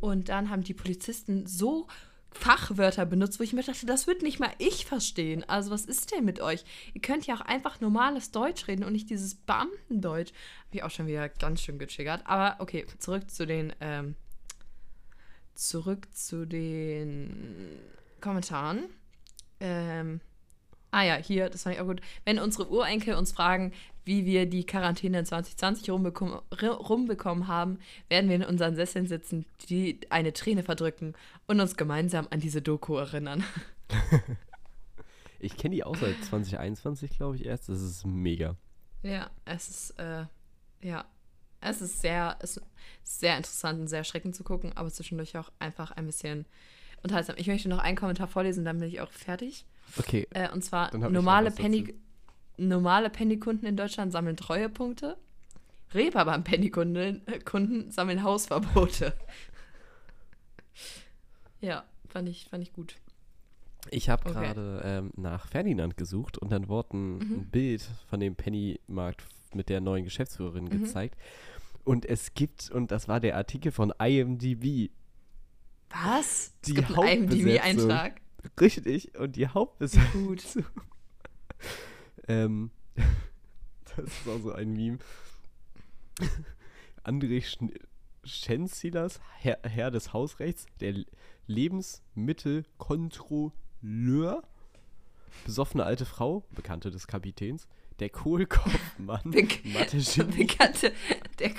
Und dann haben die Polizisten so Fachwörter benutzt, wo ich mir dachte, das wird nicht mal ich verstehen. Also was ist denn mit euch? Ihr könnt ja auch einfach normales Deutsch reden und nicht dieses Beamtendeutsch. Habe ich auch schon wieder ganz schön getriggert. Aber okay, zurück zu den ähm, zurück zu den Kommentaren. Ähm, ah ja, hier, das fand ich auch gut. Wenn unsere Urenkel uns fragen, wie wir die Quarantäne in 2020 rumbekommen, rumbekommen haben, werden wir in unseren Sesseln sitzen, die eine Träne verdrücken und uns gemeinsam an diese Doku erinnern. ich kenne die auch seit 2021, glaube ich, erst. Das ist mega. Ja, es ist, äh, ja, es ist sehr, es ist sehr interessant und sehr erschreckend zu gucken, aber zwischendurch auch einfach ein bisschen unterhaltsam. Ich möchte noch einen Kommentar vorlesen, dann bin ich auch fertig. Okay. Äh, und zwar normale Penny, normale Penny-Kunden in Deutschland sammeln Treuepunkte. Reeperbahn-Penny-Kunden Kunden sammeln Hausverbote. ja, fand ich, fand ich gut. Ich habe okay. gerade ähm, nach Ferdinand gesucht und dann wurde ein, mhm. ein Bild von dem Pennymarkt mit der neuen Geschäftsführerin mhm. gezeigt. Und es gibt, und das war der Artikel von IMDb. Was? Die es gibt einen IMDb-Eintrag. Richtig, und die Hauptbesetzung. Gut. ähm, das ist auch so ein Meme. André Schenzilas, Herr, Herr des Hausrechts, der Lebensmittelkontrolleur, besoffene alte Frau, Bekannte des Kapitäns, der Kohlkopfmann, Be Bekannte, der,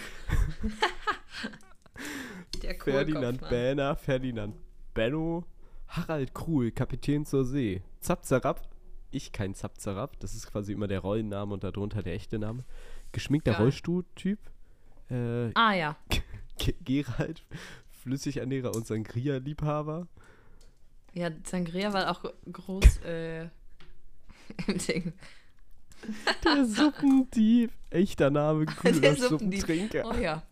der Ferdinand Bähner, Ferdinand Benno, Harald Kruhl, Kapitän zur See, Zapzarab, ich kein Zapzarab, das ist quasi immer der Rollenname und darunter der echte Name, geschminkter Rollstuhltyp, äh, ah ja, Gerald, Flüssigernährer und Sangria-Liebhaber. Ja, Sangria war auch groß äh, im Ding. Der Suppendieb. Echter Name, cooler Suppentrinker. Oh ja.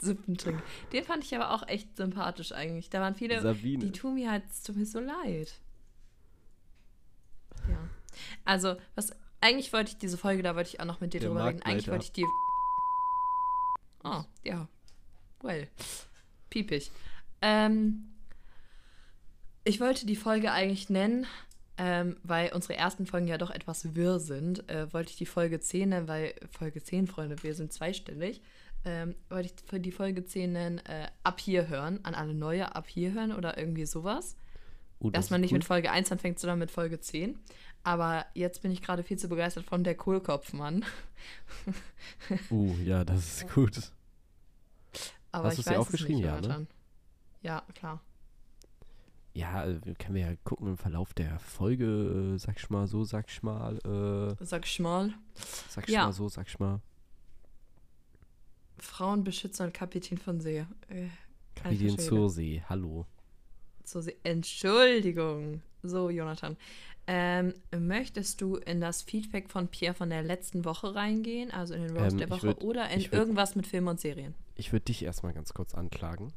Suppentrinker. Den fand ich aber auch echt sympathisch eigentlich. Da waren viele, Sabine. die tun mir halt, tut mir so leid. Ja. Also, was, eigentlich wollte ich diese Folge, da wollte ich auch noch mit dir Der drüber reden. Eigentlich wollte ich die. Oh, ja. Well. Piepig. Ähm, ich wollte die Folge eigentlich nennen, ähm, weil unsere ersten Folgen ja doch etwas wirr sind, äh, wollte ich die Folge 10 nennen, weil Folge 10, Freunde, wir sind zweistellig. Ähm, wollte ich für die Folge 10 nennen, äh, ab hier hören, an alle neue ab hier hören oder irgendwie sowas. Uh, Dass man nicht cool. mit Folge 1 anfängt, sondern mit Folge 10. Aber jetzt bin ich gerade viel zu begeistert von der Kohlkopfmann. uh, ja, das ist gut. Aber Hast du es dir aufgeschrieben? Nicht, ja, ne? ja, klar. Ja, also können wir ja gucken im Verlauf der Folge, äh, sag ich mal so, sag ich mal. Äh, sag ich mal. Sag ich ja. mal so, sag ich mal. Frauenbeschützer und Kapitän von See. Äh, Kapitän zur See, hallo. Zur See. Entschuldigung. So, Jonathan. Ähm, möchtest du in das Feedback von Pierre von der letzten Woche reingehen, also in den Roast ähm, der Woche, würd, oder in würd, irgendwas mit Filmen und Serien? Ich würde dich erstmal ganz kurz anklagen.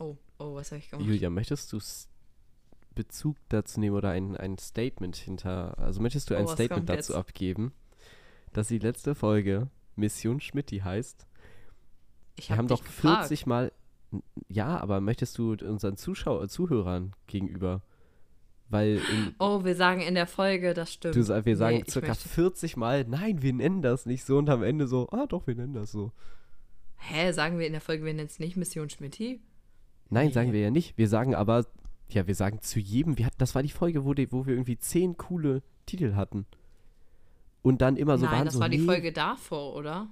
Oh, oh, was habe ich gemacht? Julia, möchtest du Bezug dazu nehmen oder ein, ein Statement hinter, also möchtest du ein oh, Statement dazu jetzt? abgeben, dass die letzte Folge Mission Schmidti heißt? Ich Wir hab haben doch 40 gefragt. Mal, ja, aber möchtest du unseren Zuschauer, Zuhörern gegenüber weil oh, wir sagen in der Folge, das stimmt. Du, wir sagen nee, circa 40 Mal, nein, wir nennen das nicht so und am Ende so, ah doch, wir nennen das so. Hä, sagen wir in der Folge, wir nennen es nicht Mission Schmitti? Nein, nee. sagen wir ja nicht. Wir sagen aber, ja, wir sagen zu jedem, wir hatten, das war die Folge, wo, die, wo wir irgendwie zehn coole Titel hatten. Und dann immer so Nein, waren das so, war die nee. Folge davor, oder?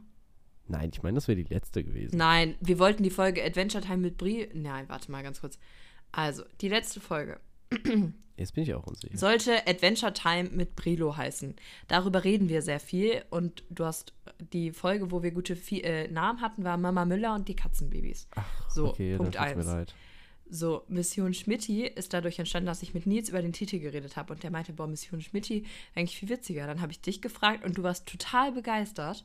Nein, ich meine, das wäre die letzte gewesen. Nein, wir wollten die Folge Adventure Time mit Brie. Nein, warte mal ganz kurz. Also, die letzte Folge. Jetzt bin ich auch unsicher. Sollte Adventure Time mit Brilo heißen. Darüber reden wir sehr viel und du hast die Folge, wo wir gute äh, Namen hatten, war Mama Müller und die Katzenbabys. Ach, so, okay, Punkt 1. So, Mission Schmitti ist dadurch entstanden, dass ich mit Nils über den Titel geredet habe. Und der meinte, boah, Mission Schmitti, eigentlich viel witziger. Dann habe ich dich gefragt und du warst total begeistert.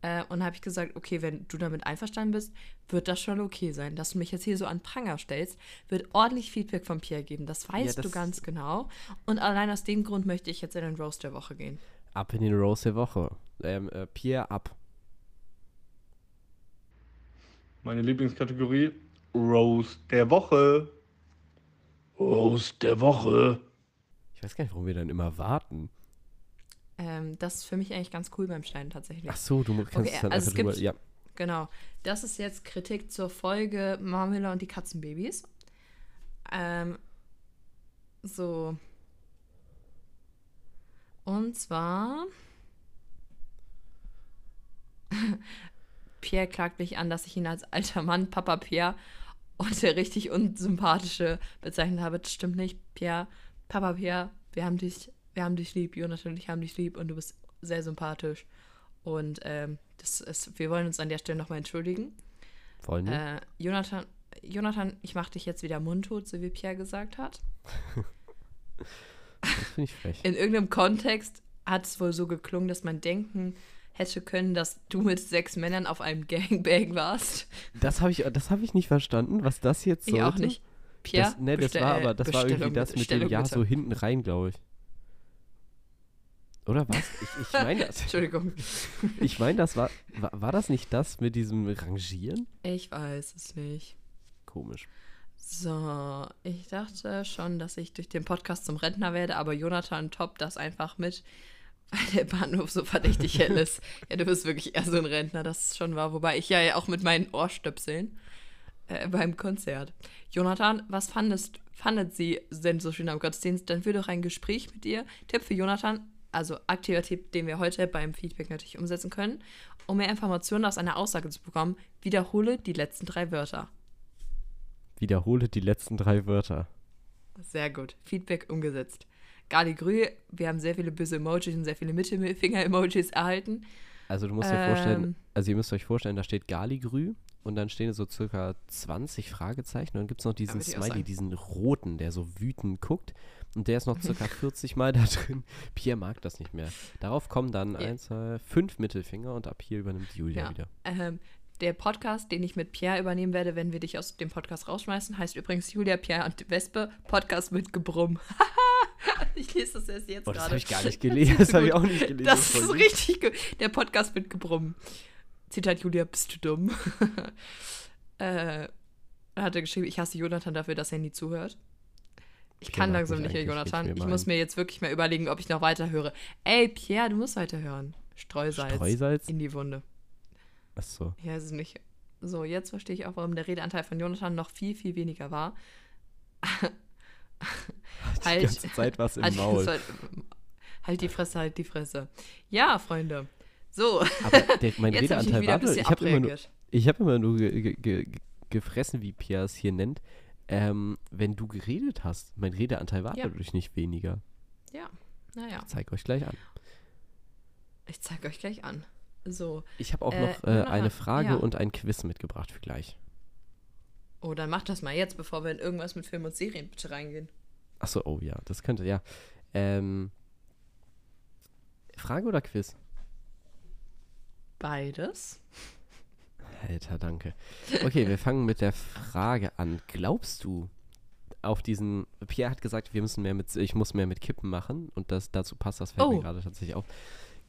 Äh, und habe ich gesagt, okay, wenn du damit einverstanden bist, wird das schon okay sein. Dass du mich jetzt hier so an Pranger stellst, wird ordentlich Feedback von Pierre geben. Das weißt Ja, du das- ganz genau. Und allein aus dem Grund möchte ich jetzt in den Roast der Woche gehen. Ab in den Rose der Woche. Ähm, äh, Pierre ab. Meine Lieblingskategorie, Roast der Woche. Roast der Woche. Ich weiß gar nicht, warum wir dann immer warten. Ähm, das ist für mich eigentlich ganz cool beim Schneiden tatsächlich. Ach so, du kannst Okay, es dann also einfach drüber. Ja, Genau. Das ist jetzt Kritik zur Folge Marmilla und die Katzenbabys. Ähm, so. Und zwar. Pierre klagt mich an, dass ich ihn als alter Mann, Papa Pierre, und der richtig unsympathische bezeichnet habe. Das stimmt nicht. Pierre, Papa Pierre, wir haben dich, wir haben dich lieb. Jonathan und ich haben dich lieb und du bist sehr sympathisch. Und ähm, das ist, wir wollen uns an der Stelle nochmal entschuldigen. wollen wir? Äh, Jonathan, Jonathan, ich mache dich jetzt wieder mundtot, so wie Pierre gesagt hat. das finde ich frech. In irgendeinem Kontext hat es wohl so geklungen, dass man denken hätte können, dass du mit sechs Männern auf einem Gangbang warst. Das habe ich, das hab ich nicht verstanden, was das jetzt Ich auch nicht. Pierre, das, nee, das war aber, das war irgendwie das mit dem Ja so hinten rein, glaube ich. Oder was? Ich, ich meine das. Entschuldigung. Ich meine, das war, war. War das nicht das mit diesem Rangieren? Ich weiß es nicht. Komisch. So, ich dachte schon, dass ich durch den Podcast zum Rentner werde, aber Jonathan toppt das einfach mit, weil der Bahnhof so verdächtig hell ist. Ja, du bist wirklich eher so ein Rentner, das schon wahr. Wobei ich ja auch mit meinen Ohrstöpseln äh, beim Konzert. Jonathan, was fandest, fandet sie denn so schön am Gottesdienst? Dann führ doch ein Gespräch mit ihr. Tipp für Jonathan, also aktiver Tipp, den wir heute beim Feedback natürlich umsetzen können. Um mehr Informationen aus einer Aussage zu bekommen, wiederhole die letzten drei Wörter. Wiederhole die letzten drei Wörter. Sehr gut. Feedback umgesetzt. Galigrü, wir haben sehr viele böse Emojis und sehr viele Mittelfinger-Emojis erhalten. Also du musst dir vorstellen, Ähm. also ihr müsst euch vorstellen, da steht Galigrü und dann stehen so circa 20 Fragezeichen und dann gibt es noch diesen auch Smiley, diesen roten, der so wütend guckt und der ist noch circa 40 Mal da drin. Pierre mag das nicht mehr. Darauf kommen dann Ja. eins, zwei, fünf Mittelfinger und ab hier übernimmt Julia Ja. wieder. Ähm, der Podcast, den ich mit Pierre übernehmen werde, wenn wir dich aus dem Podcast rausschmeißen, heißt übrigens Julia, Pierre und Wespe. Podcast mit Gebrumm. ich lese das erst jetzt Oh, das gerade. habe ich gar nicht gelesen. Das habe ich auch nicht gelesen. Das ist richtig. Der Podcast mit Gebrumm. Zitat Julia, bist du dumm? äh, er hatte geschrieben, ich hasse Jonathan dafür, dass er nie zuhört. Ich Pierre kann langsam nicht mehr, Jonathan. Ich, muss mir jetzt wirklich mal überlegen, ob ich noch weiterhöre. Ey, Pierre, du musst weiterhören. Streusalz, Streusalz? in die Wunde. Achso. Ja, ist nicht. So, jetzt verstehe ich auch, warum der Redeanteil von Jonathan noch viel, viel weniger war. Die Halt. ganze Zeit was im Halt, Maul. halt, halt die Fresse, halt die Fresse. Ja, Freunde. So, Aber der, mein jetzt Redeanteil war, bisschen ich habe immer, nur- ich hab immer nur ge ge ge gefressen, wie Pierre es hier nennt, ähm, wenn du geredet hast. Mein Redeanteil war Ja. dadurch nicht weniger. Ja, naja, Ich zeige euch gleich an. ich zeige euch gleich an. So, Ich habe auch Äh, noch äh, eine Frage ja. und ein Quiz mitgebracht für gleich. oh, dann mach das mal jetzt, bevor wir in irgendwas mit Film und Serien bitte reingehen. Achso, oh ja, das könnte, ja. Ähm, Frage oder Quiz? Beides. Alter, danke. Okay, wir fangen mit der Frage an. Glaubst du auf diesen. Pierre hat gesagt, wir müssen mehr mit, ich muss mehr mit Kippen machen und das, dazu passt das fällt mir Oh. gerade tatsächlich auf.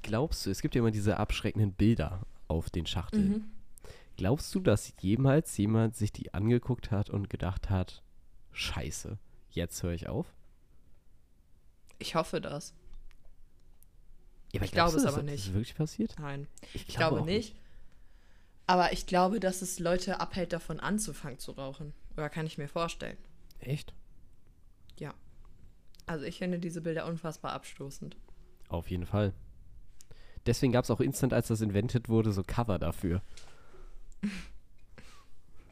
Glaubst du, es gibt ja immer diese abschreckenden Bilder auf den Schachteln. Mhm. Glaubst du, dass jemals jemand sich die angeguckt hat und gedacht hat, Scheiße, jetzt höre ich auf? Ich hoffe das. Ja, aber Ich glaube es aber das nicht. ist wirklich passiert? Nein, Ich ich glaube auch nicht. Aber ich glaube, dass es Leute abhält, davon anzufangen zu rauchen. Oder kann ich mir vorstellen. Echt? Ja. Also ich finde diese Bilder unfassbar abstoßend. Auf jeden Fall. Deswegen gab es auch instant, als das invented wurde, so Cover dafür.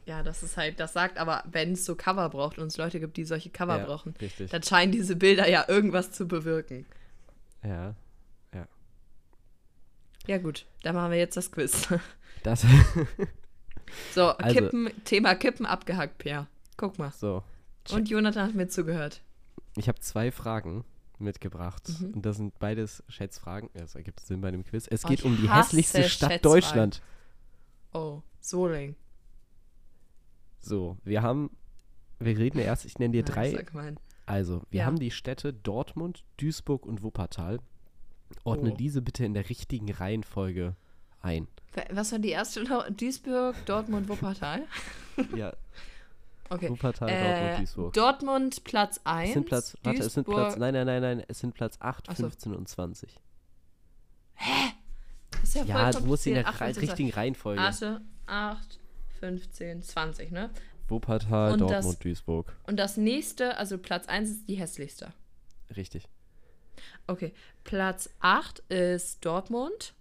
Ja, das ist halt, das sagt aber, wenn es so Cover braucht und es Leute gibt, die solche Cover Ja, brauchen, Richtig. dann scheinen diese Bilder ja irgendwas zu bewirken. ja. Ja gut, dann machen wir jetzt das Quiz. Das, So, Also- Kippen, Thema Kippen abgehackt, Pierre. Guck mal. So, Und Jonathan hat mir zugehört. ich habe zwei Fragen mitgebracht. Mhm. Und das sind beides Schätzfragen. Das ergibt Sinn bei dem Quiz. Es Oh, geht um die hässlichste Stadt. Deutschland. Oh, Soling. So, wir haben, wir reden erst, ich nenne dir drei. Also, wir Ja. haben die Städte Dortmund, Duisburg und Wuppertal. Ordne Oh. diese bitte in der richtigen Reihenfolge ein. Was war die erste? Duisburg, Dortmund, Wuppertal? Ja, Okay. Wuppertal, Äh, Dortmund, Duisburg. Dortmund Platz 1. Es sind Platz, warte, es sind Platz, Duisburg- nein, nein, nein, nein, es sind Platz 8, Ach so. 15 und 20. Das ist ja, voll Ja, du musst in der kompliziert. Rei- richtigen Reihenfolge. Warte, 8, 15, 20, ne? Wuppertal, Und das- Dortmund, Duisburg. Und das nächste, also Platz 1 ist die hässlichste. Richtig. Okay, Platz 8 ist Dortmund.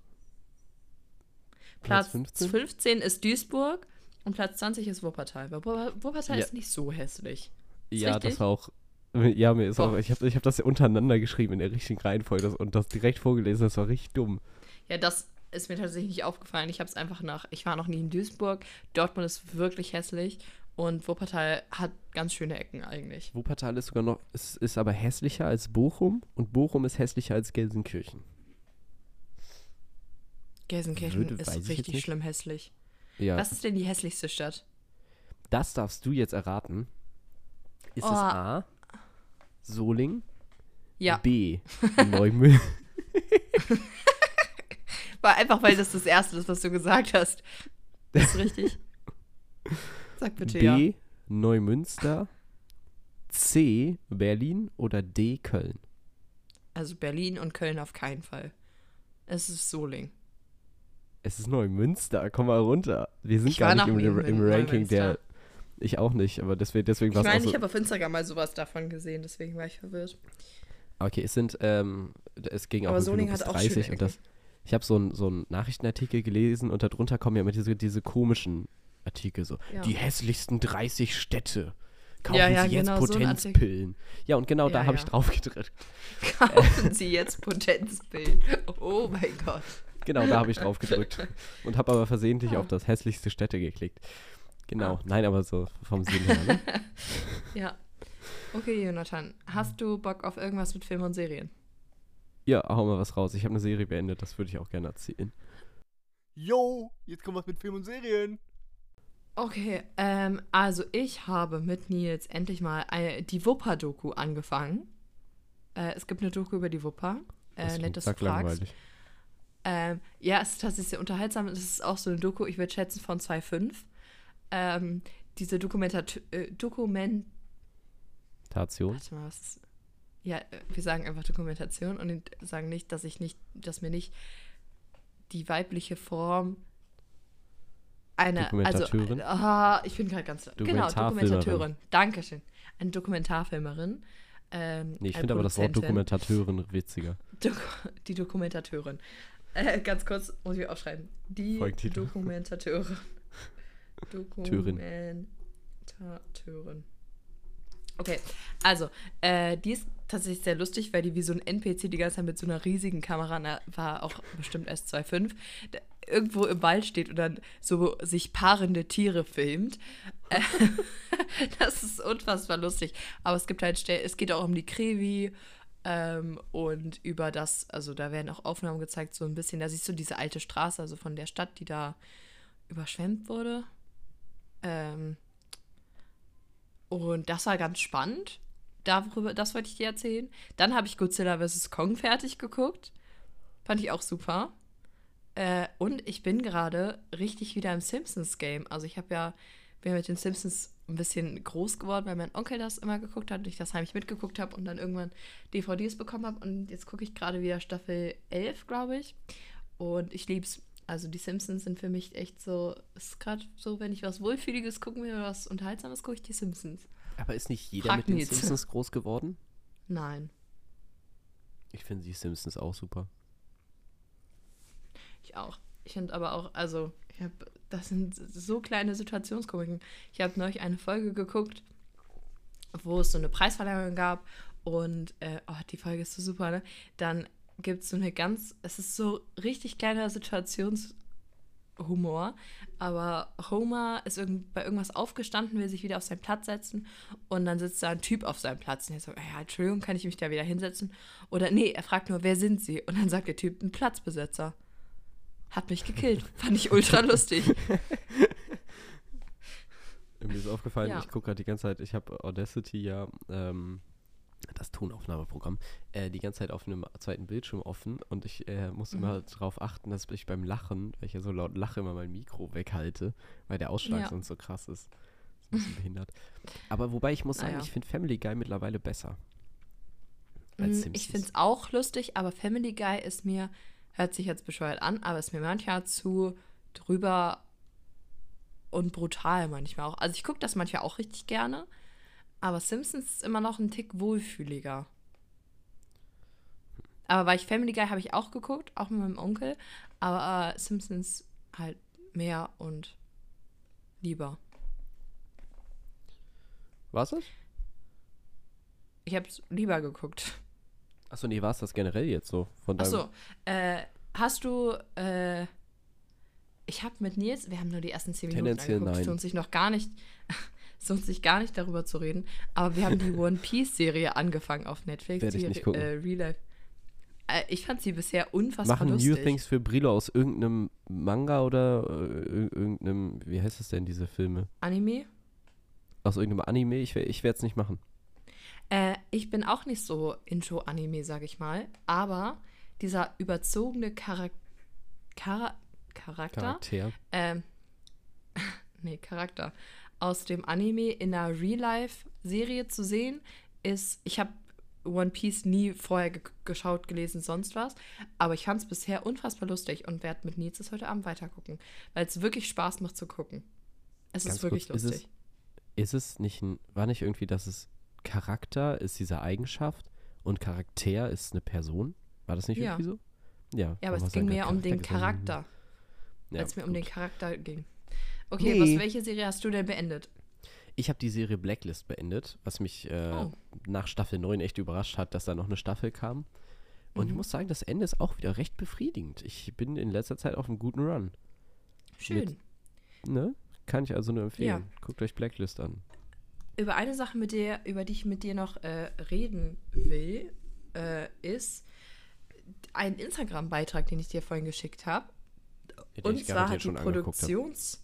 Platz Platz 15? 15 ist Duisburg. Und Platz 20 ist Wuppertal. Weil Wu- Wuppertal Ja. ist nicht so hässlich. Ist ja, richtig? das war auch. Ja, mir ist Boah. auch. Ich habe ich hab das ja untereinander geschrieben in der richtigen Reihenfolge und das direkt vorgelesen. Das war richtig dumm. Ja, das ist mir tatsächlich nicht aufgefallen. Ich habe es einfach nach. Ich war noch nie in Duisburg. Dortmund ist wirklich hässlich. Und Wuppertal hat ganz schöne Ecken eigentlich. Wuppertal ist sogar noch. Es ist aber hässlicher als Bochum und Bochum ist hässlicher als Gelsenkirchen. Gelsenkirchen Würde- ist richtig schlimm hässlich. Ja. Was ist denn die hässlichste Stadt? Das darfst du jetzt erraten. Ist Oh. es A. Soling? Ja, B. Neumüll? war einfach, weil das das Erste ist, was du gesagt hast. Das ist richtig. Sag bitte ja. B. Neumünster? C. Berlin? Oder D. Köln? Also Berlin und Köln auf keinen Fall. Es ist Soling. Es ist Neumünster, komm mal runter. Wir sind Ich gar nicht im, in im Ranking der. Ich auch nicht, aber deswegen, deswegen Ich war es meine, auch so. ich habe auf Instagram mal sowas davon gesehen, deswegen war ich verwirrt. Okay, es sind, ähm, es ging auch Aber irgendwie Soling bis hat auch 30 schöne und das. Ich habe so einen so Nachrichtenartikel gelesen und darunter kommen ja immer diese, diese komischen Artikel so. Ja. Die hässlichsten 30 Städte. Kaufen Ja, ja, Sie jetzt genau, so. Potenzpillen. ja, und genau da Ja, habe ich drauf gedrückt. Kaufen Sie jetzt Potenzbild. Oh mein Gott. Genau, da habe ich drauf gedrückt. Und habe aber versehentlich Ah. auf das hässlichste Städte geklickt. Genau, Ah. nein, aber so vom Sinn her. Ne? Ja. Okay, Jonathan, hast du Bock auf irgendwas mit Film und Serien? Ja, hau mal was raus. Ich habe eine Serie beendet, das würde ich auch gerne erzählen. Yo, jetzt kommt was mit Film und Serien. Okay, ähm, also ich habe mit Nils endlich mal eine, die Wupper-Doku angefangen. Äh, es gibt eine Doku über die Wupper. Äh, Das nett, dass du fragst. Ähm, ja, es ist tatsächlich sehr unterhaltsam. Es ist auch so eine Doku, ich würde schätzen, von 2.5. Ähm, diese Dokumentat äh, Dokument... Tation. Warte mal, was ist... Ja, äh, wir sagen einfach Dokumentation und sagen nicht, dass ich nicht, dass mir nicht die weibliche Form einer... Dokumentateurin? Also, ah, ich bin gerade ganz... Genau, Dokumentarfilmerin. Dokumentateurin. Dankeschön. Eine Dokumentarfilmerin. Ähm, Nee, ich eine finde aber das Wort. Dokumentateurin witziger. Doku die Dokumentateurin. Äh, ganz kurz, muss ich aufschreiben. Die. Dokumentateurin. Dokumentateurin. Okay, also, äh, die ist tatsächlich sehr lustig, weil die wie so ein NPC die ganze Zeit mit so einer riesigen Kamera, na, war auch bestimmt S25, da irgendwo im Wald steht und dann so sich paarende Tiere filmt. Äh, das ist unfassbar lustig. Aber es gibt halt, Stell- es geht auch um die Krevi ähm, und über das, also da werden auch Aufnahmen gezeigt, so ein bisschen, da siehst du diese alte Straße, also von der Stadt, die da überschwemmt wurde. Ähm, und das war ganz spannend. Darüber, das wollte ich dir erzählen. Dann habe ich Godzilla vs. Kong fertig geguckt. Fand ich auch super. Äh, und ich bin gerade richtig wieder im Simpsons-Game. Also ich habe ja, bin mit den Simpsons ein bisschen groß geworden, weil mein Onkel das immer geguckt hat und ich das heimlich mitgeguckt habe und dann irgendwann DVDs bekommen habe. Und jetzt gucke ich gerade wieder Staffel 11, glaube ich. Und ich liebe es. Also die Simpsons sind für mich echt so, es ist gerade so, wenn ich was Wohlfühliges gucken will oder was Unterhaltsames, gucke ich die Simpsons. Aber ist nicht jeder Frag mit den. Simpsons groß geworden? Nein. Ich finde die Simpsons auch super. Ich auch. Ich finde aber auch, also, hab, das sind so kleine Situationskomiken. Ich habe neulich eine Folge geguckt, wo es so eine Preisverleihung gab und, äh, oh, die Folge ist so super, ne? Dann gibt es so eine ganz, es ist so richtig kleiner Situationskomik Humor. Aber Homer ist irgend, bei irgendwas aufgestanden, will sich wieder auf seinen Platz setzen und dann sitzt da ein Typ auf seinem Platz und er sagt, ja, Entschuldigung, kann ich mich da wieder hinsetzen? Oder nee, er fragt nur, wer sind sie? Und dann sagt der Typ, ein Platzbesetzer. Hat mich gekillt. Fand ich ultra lustig. Mir ist aufgefallen, Ja. ich gucke gerade die ganze Zeit, ich habe Audacity ja, ähm, das Tonaufnahmeprogramm, äh, die ganze Zeit auf einem zweiten Bildschirm offen und ich äh, muss Mhm. immer darauf achten, dass ich beim Lachen, weil ich ja so laut lache, immer mein Mikro weghalte, weil der Ausschlag Ja. sonst so krass ist. Das ist ein bisschen behindert. Aber wobei ich muss sagen, Naja. ich finde Family Guy mittlerweile besser. Als Ich Simpsons. finde es auch lustig, aber Family Guy ist mir, hört sich jetzt bescheuert an, aber ist mir manchmal zu drüber und brutal manchmal auch. Also ich gucke das manchmal auch richtig gerne, aber Simpsons ist immer noch ein Tick wohlfühliger. Aber weil ich Family Guy habe ich auch geguckt, auch mit meinem Onkel, aber äh, Simpsons halt mehr und lieber. Was ist? Ich habe es lieber geguckt. Achso, nee, war es das generell jetzt so? Von Achso, äh, hast du, äh, ich habe mit Nils, wir haben nur die ersten zehn Minuten angeguckt, es nein. lohnt sich noch gar nicht, es lohnt sich gar nicht darüber zu reden, aber wir haben die One Piece Serie angefangefangen auf Netflix. Werd ich die, nicht gucken. Äh, Real Life. Äh, ich fand sie bisher unfassbar Machen lustig. New Things für Brillo aus irgendeinem Manga oder äh, ir- irgendeinem, wie heißt es denn, diese Filme? Anime. Aus irgendeinem Anime? Ich, ich werde es nicht machen. Äh, ich bin auch nicht so into Anime, sag ich mal, aber dieser überzogene Charak Chara Charakter, Charakter. ähm, nee, Charakter aus dem Anime in einer Real-Life-Serie zu sehen, ist, ich habe One Piece nie vorher ge geschaut, gelesen, sonst was, aber ich fand es bisher unfassbar lustig und werde mit Nils das heute Abend weitergucken, weil es wirklich Spaß macht zu gucken. Es Ganz ist wirklich kurz, ist es- lustig. Ist es nicht ein, war nicht irgendwie, dass es Charakter ist diese Eigenschaft und Charakter ist eine Person? War das nicht Ja. irgendwie so? Ja. Ja, aber es ging mir um den Charakter. Ja, als es mir um den gut. Charakter ging. Okay, Nee. was, welche Serie hast du denn beendet? Ich habe die Serie Blacklist beendet, was mich äh, Oh. nach Staffel 9 echt überrascht hat, dass da noch eine Staffel kam. Und ich Mhm. muss sagen, das Ende ist auch wieder recht befriedigend. Ich bin in letzter Zeit auf einem guten Run. Schön. Ne? Kann ich also nur empfehlen. Ja. Guckt euch Blacklist an. Über eine Sache, mit der, über die ich mit dir noch äh, reden will, äh, ist ein Instagram-Beitrag, den ich dir vorhin geschickt habe. Den Und zwar hat die. Produktions...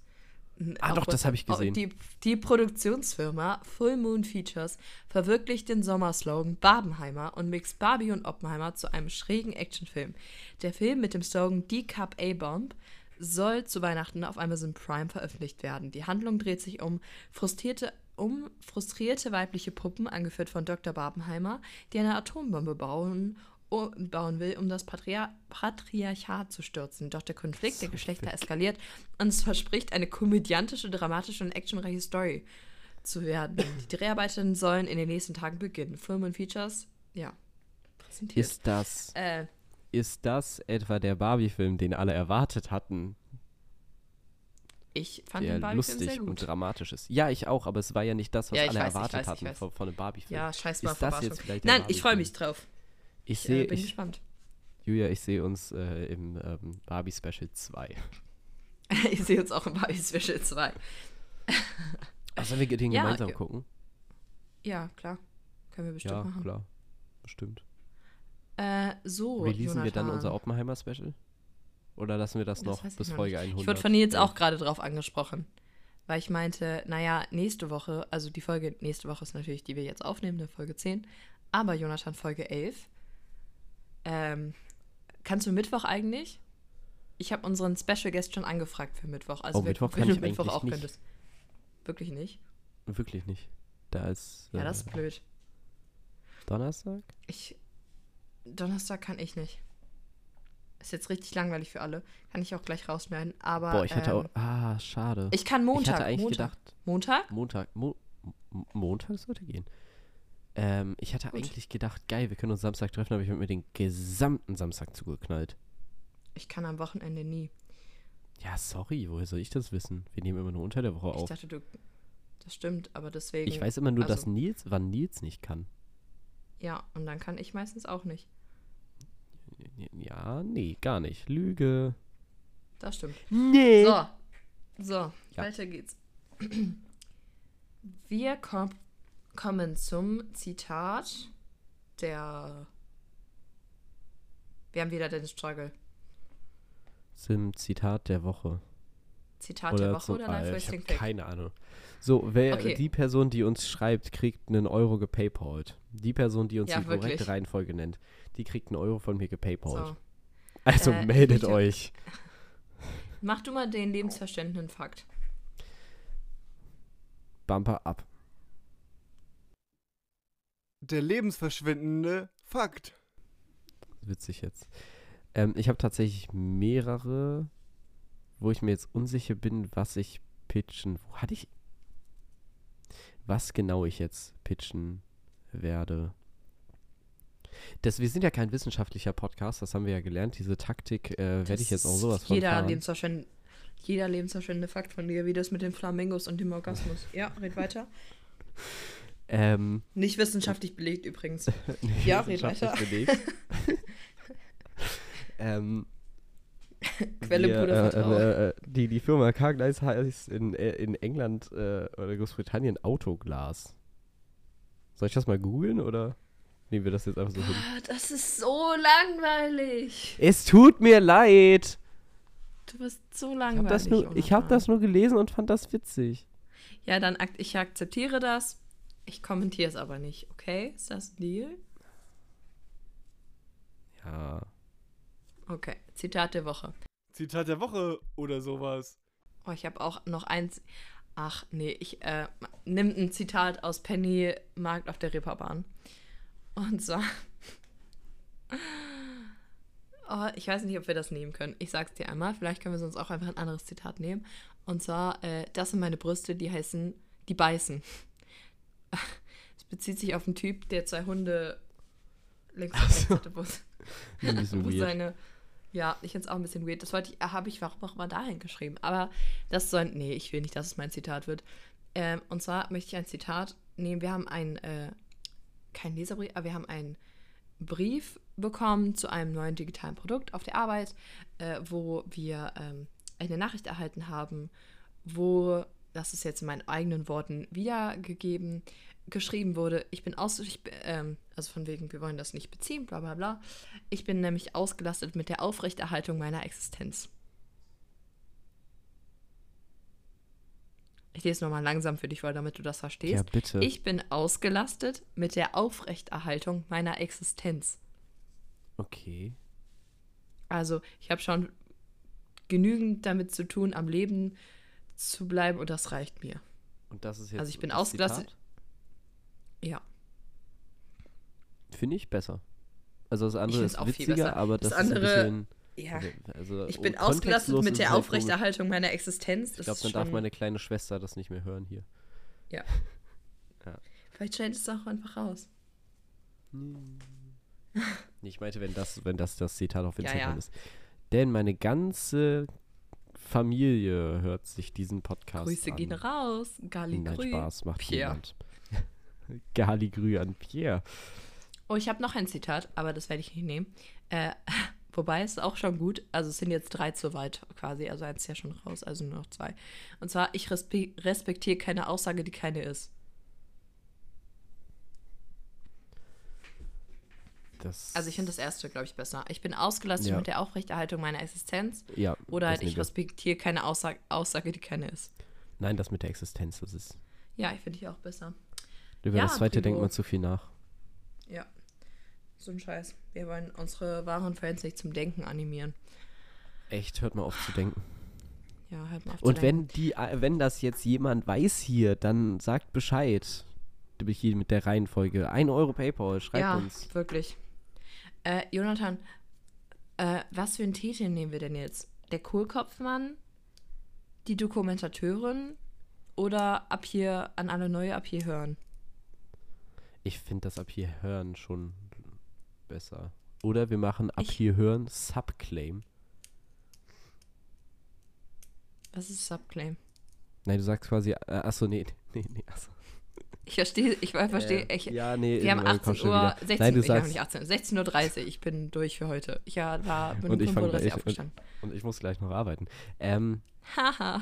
Ah, doch, das hab ich WhatsApp. gesehen. Die, die Produktionsfirma Full Moon Features verwirklicht den Sommerslogan Barbenheimer und mixt Barbie und Oppenheimer zu einem schrägen Actionfilm. Der Film mit dem Slogan D-Cup A-Bomb soll zu Weihnachten auf Amazon Prime veröffentlicht werden. Die Handlung dreht sich um frustrierte, um frustrierte weibliche Puppen, angeführt von Dr. Barbenheimer, die eine Atombombe bauen, bauen will, um das Patria Patriarchat zu stürzen. Doch der Konflikt der Geschlechter eskaliert und es verspricht, eine komödiantische, dramatische und actionreiche Story zu werden. Die Dreharbeiten sollen in den nächsten Tagen beginnen. Film und Features, ja, präsentiert. Ist das, äh, ist das etwa der Barbie-Film, den alle erwartet hatten, ich fand der den Barbie-Film sehr lustig und gut. dramatisch ist? Ja, ich auch, aber es war ja nicht das, was Ja, ich alle weiß, ich erwartet weiß, ich hatten von, von einem Barbie-Film. Ja, scheiß mal Ist das jetzt vielleicht Nein, ich freue mich drauf. Ich Ich äh, bin ich, gespannt. Julia, ich sehe uns äh, im ähm, Barbie-Special 2. ich sehe uns auch im Barbie Special 2. Ach, sollen wir den Ja, gemeinsam ge- gucken? Ja, klar. Können wir bestimmt ja, machen. klar. Bestimmt. Äh, so, Releasen wir dann unser Oppenheimer-Special? Oder lassen wir das, Das noch bis noch Folge nicht. 100? Ich wurde von Nils Ja. auch gerade drauf angesprochen. Weil ich meinte, naja, nächste Woche, also die Folge nächste Woche ist natürlich, die wir jetzt aufnehmen, eine Folge 10. Aber Jonathan, Folge 11. Ähm, kannst du Mittwoch eigentlich? Ich habe unseren Special Guest schon angefragt für Mittwoch. Also Oh, wenn- Mittwoch kann du ich Mittwoch eigentlich auch nicht. könntest. Wirklich nicht? Wirklich nicht. Da ist Ja, äh, das ist blöd. Donnerstag? Ich. Donnerstag kann ich nicht. Ist jetzt richtig langweilig für alle. Kann ich auch gleich rausschneiden. Aber. Boah, ich hätte ähm, auch. Ah, schade. Ich kann Montag. Ich hatte eigentlich Montag. gedacht, Montag? Montag. Mo Montag sollte gehen. Ähm, ich hatte Gut. eigentlich gedacht, geil, wir können uns Samstag treffen, aber ich habe mir den gesamten Samstag zugeknallt. Ich kann am Wochenende nie. Ja, sorry, woher soll ich das wissen? Wir nehmen immer nur unter der Woche Ich auf. dachte, du. Das stimmt, aber deswegen. Ich weiß immer nur, dass also- Nils, wann Nils nicht kann. Ja, und dann kann ich meistens auch nicht. Ja, nee, gar nicht. Lüge. das stimmt. Nee. So. So, Ja. weiter geht's. Wir kom kommen zum Zitat der. Wir haben wieder den Struggle. Zum Zitat der Woche. Zitat der Woche zum- oder Ah, Ich Wasting habe Fact? keine Ahnung. So, wer, Okay. die Person, die uns schreibt, kriegt einen Euro gepaypalt. Die Person, die uns Ja, die korrekte wirklich. Reihenfolge nennt, die kriegt einen Euro von mir gepaypalt. So. Also Äh, meldet euch. Mach du mal den lebensverständlichen Fakt. Bumper ab. Der lebensverschwendende Fakt. Witzig jetzt. Ähm, ich habe tatsächlich mehrere, wo ich mir jetzt unsicher bin, was ich pitchen. Wo hatte ich. Was genau ich jetzt pitchen werde. Das, wir sind ja kein wissenschaftlicher Podcast, das haben wir ja gelernt. Diese Taktik äh, werde ich jetzt auch sowas von jeder jeder lebensverständende Fakt von dir, wie das mit den Flamingos und dem Orgasmus. Ja, red weiter. Ähm, Nicht wissenschaftlich belegt übrigens. Ja, red wissenschaftlich belegt. ähm, Quelle wir, Bruder äh, Vertrauen. äh, äh, die, die Firma Carglass heißt in, äh, in England äh, oder Großbritannien Autoglas. Soll ich das mal googeln oder nehmen wir das jetzt einfach so hin? Ah, Das ist so langweilig. Es tut mir leid. Du bist so Ich habe langweilig. das, nur, ich hab das nur gelesen und fand das witzig. Ja, dann ak ich akzeptiere das. Ich kommentiere es aber nicht, okay? Ist das ein Deal? Ja. Okay, Zitat der Woche. Zitat der Woche oder sowas. Oh, ich habe auch noch eins. Ach, nee, ich äh, nimm ein Zitat aus Penny Markt auf der Reeperbahn. Und zwar. Oh, ich weiß nicht, ob wir das nehmen können. Ich sag's dir einmal. Vielleicht können wir sonst auch einfach ein anderes Zitat nehmen. Und zwar, äh, das sind meine Brüste, die heißen, die beißen. Es bezieht sich auf einen Typ, der zwei Hunde links und rechts hatte, wo, wo seine. Ja, ich finde es auch ein bisschen weird. Das wollte ich, habe ich warum auch mal dahin geschrieben. Aber das soll. Nee, ich will nicht, dass es mein Zitat wird. Ähm, und zwar möchte ich ein Zitat nehmen. Wir haben ein, äh, kein Leserbrief, aber wir haben einen Brief bekommen zu einem neuen digitalen Produkt auf der Arbeit, äh, wo wir ähm, eine Nachricht erhalten haben, wo, das ist jetzt in meinen eigenen Worten wiedergegeben, geschrieben wurde, ich bin aus, ich, ähm, also von wegen, wir wollen das nicht beziehen, bla bla bla. Ich bin nämlich ausgelastet mit der Aufrechterhaltung meiner Existenz. Ich lese nochmal langsam für dich vor, damit du das verstehst. Ja, bitte. Ich bin ausgelastet mit der Aufrechterhaltung meiner Existenz. okay. Also, ich habe schon genügend damit zu tun, am Leben zu bleiben und das reicht mir. Und das ist jetzt Also ich bin ausgelastet-? Ja. Finde ich besser. Also das andere ist auch viel witziger, besser. aber Das das, andere- ist ein Ja. bisschen... Also, Ich bin ausgelastet mit der halt. Aufrechterhaltung meiner Existenz. Ich glaube, dann darf meine kleine Schwester das nicht mehr hören hier. Vielleicht schneidet es auch einfach raus. Nee, Ich meinte, wenn das, wenn das das Zitat auf Ja, Instagram ja. ist. Denn meine ganze Familie hört sich diesen Podcast Grüße an. gehen raus. Gali Nein, Grü. Spaß, macht Pierre. niemand. Gali Grü an Pierre. Oh, ich habe noch ein Zitat, aber das werde ich nicht nehmen. Äh, wobei es ist auch schon gut. Also es sind jetzt drei zu weit quasi. Also eins ist ja schon raus, also nur noch zwei. Und zwar, ich respe respektiere keine Aussage, die keine ist. Das, Also ich finde das erste, glaube ich, besser. Ich bin ausgelastet Ja. mit der Aufrechterhaltung meiner Existenz. ja, Oder halt, ich respektiere keine Aussage, Aussage, die keine ist. Nein, das mit der Existenz, das ist. Ja, ich finde ich auch besser. Über Ja, das zweite denkt man zu viel nach. Ja. So ein Scheiß. Wir wollen unsere wahren Fans nicht zum Denken animieren. Echt, hört mal auf zu denken. Ja, halt mal auf Und zu wenn denken. die, äh, wenn das jetzt jemand weiß hier, dann sagt Bescheid. Du bist hier mit der Reihenfolge. 1 Euro PayPal, schreibt ja, uns. wirklich. Äh, Jonathan, äh, was für einen Titel nehmen wir denn jetzt? Der Kohlkopfmann? Die Dokumentateurin? Oder ab hier an alle neue ab hier hören? Ich finde das ab hier hören schon besser. Oder wir machen ab Ich- hier hören Subclaim. Was ist Subclaim? Nein, du sagst quasi, äh, achso, nee, nee, nee, achso. Ich verstehe, ich verstehe. Äh, ich, ja, nee, wir haben äh, komm 18 schon Uhr, wieder. 16 Nein, du ich, sagst, nicht 18 16.30 Uhr. Ich bin durch für heute. Ja, da bin Und ich ich fang 5.30 gleich- Uhr aufgestanden. und ich muss gleich noch arbeiten. Ähm, Haha.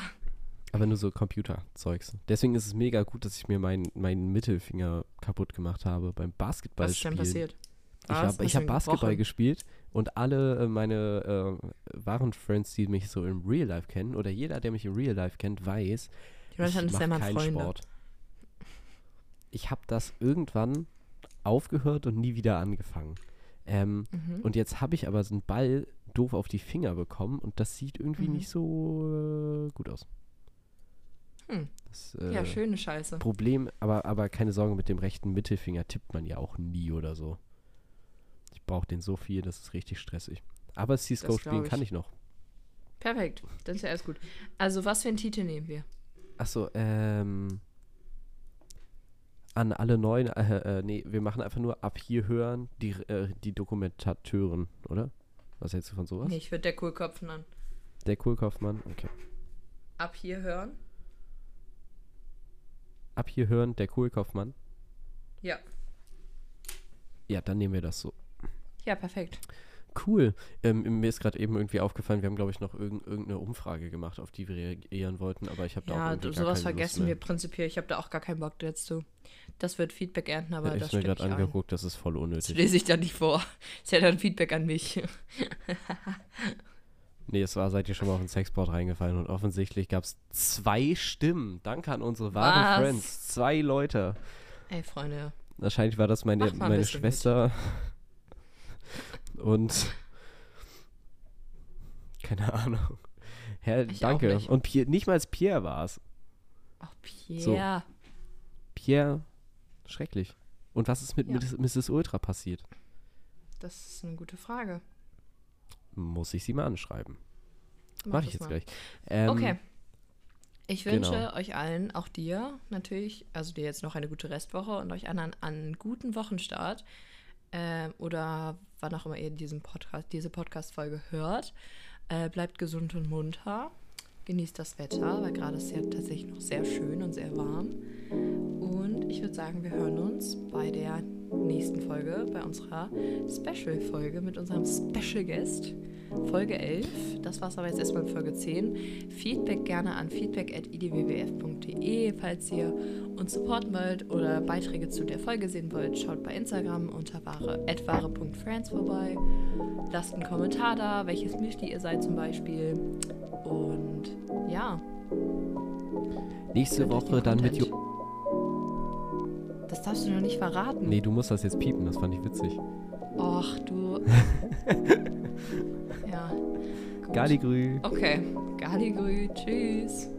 aber nur so Computerzeugs. Deswegen ist es mega gut, dass ich mir meinen meinen Mittelfinger kaputt gemacht habe beim Basketball Was ist denn passiert? Ich habe ich hab Basketball gebrochen? gespielt und alle äh, meine äh, wahren Friends, die mich so im Real Life kennen, oder jeder, der mich im Real Life kennt, weiß, ich mache mein keinen Freund. Sport. Ich habe das irgendwann aufgehört und nie wieder angefangen. Ähm, Mhm. Und jetzt habe ich aber so einen Ball doof auf die Finger bekommen und das sieht irgendwie Mhm. nicht so äh, gut aus. Hm. Das, äh, Ja, schöne Scheiße. Problem, aber, aber keine Sorge, mit dem rechten Mittelfinger tippt man ja auch nie oder so. Ich brauche den so viel, das ist richtig stressig. Aber CSGO spielen kann ich. ich noch. Perfekt. Dann ist ja alles gut. Also, was für einen Titel nehmen wir? Achso, ähm. An alle neuen, äh, äh, nee, wir machen einfach nur ab hier hören die, äh, die Dokumentateuren, oder? Was hältst du von sowas? Nee, ich würde der Kohlkopf nennen. Der Kohlkaufmann, okay. Ab hier hören? Ab hier hören, der Kohlkaufmann. Ja. Ja, dann nehmen wir das so. Ja, perfekt. Cool. Ähm, mir ist gerade eben irgendwie aufgefallen, wir haben, glaube ich, noch irgend, irgendeine Umfrage gemacht, auf die wir reagieren wollten, aber ich habe da auch Ja, irgendwie du, gar sowas vergessen wir prinzipiell. Ich habe da auch gar keinen Bock jetzt zu. Das wird Feedback ernten, aber Ja, das ich mir gerade ich ein. angeguckt, das ist voll Das unnötig. lese ich dann nicht vor. Ist ja dann Feedback an mich. Nee, es war, seid ihr schon mal auf den Sexboard reingefallen und offensichtlich gab es zwei Stimmen. Danke an unsere wahren Was? Friends. Zwei Leute. Ey, Freunde. Wahrscheinlich war das meine, meine bisschen mit. Und. Keine Ahnung. Herr, Ich danke. Und Pierre, nicht mal als Pierre war es. Ach, Pierre. Pierre, schrecklich. Und was ist mit Ja. Mrs. Ultra passiert? Das ist eine gute Frage. Muss ich sie mal anschreiben. Mach Mach ich jetzt mal. gleich. Ähm, Okay. Ich wünsche genau. euch allen, auch dir natürlich, also dir jetzt noch eine gute Restwoche und euch anderen einen guten Wochenstart. Ähm, oder wann auch immer ihr diesen Podcast, diese Podcast-Folge hört. Äh, bleibt gesund und munter. Genießt das Wetter, weil gerade ist ja tatsächlich noch sehr schön und sehr warm. Und ich würde sagen, wir hören uns bei der nächsten Folge, bei unserer Special-Folge mit unserem Special Guest. Folge 11. Das war es aber jetzt erstmal in Folge 10. Feedback gerne an feedback.idwwf.de. Falls ihr uns supporten wollt oder Beiträge zu der Folge sehen wollt, schaut bei Instagram unter wahre, wahre.friends vorbei. Lasst einen Kommentar da, welches Müsli ihr seid zum Beispiel. Und ja. Nächste Woche dann mit. Jo. Das darfst du noch nicht verraten. Nee, du musst das jetzt piepen, das fand ich witzig. Och, du. ja. Gut. Galigrü. Okay. Galigrü. Tschüss.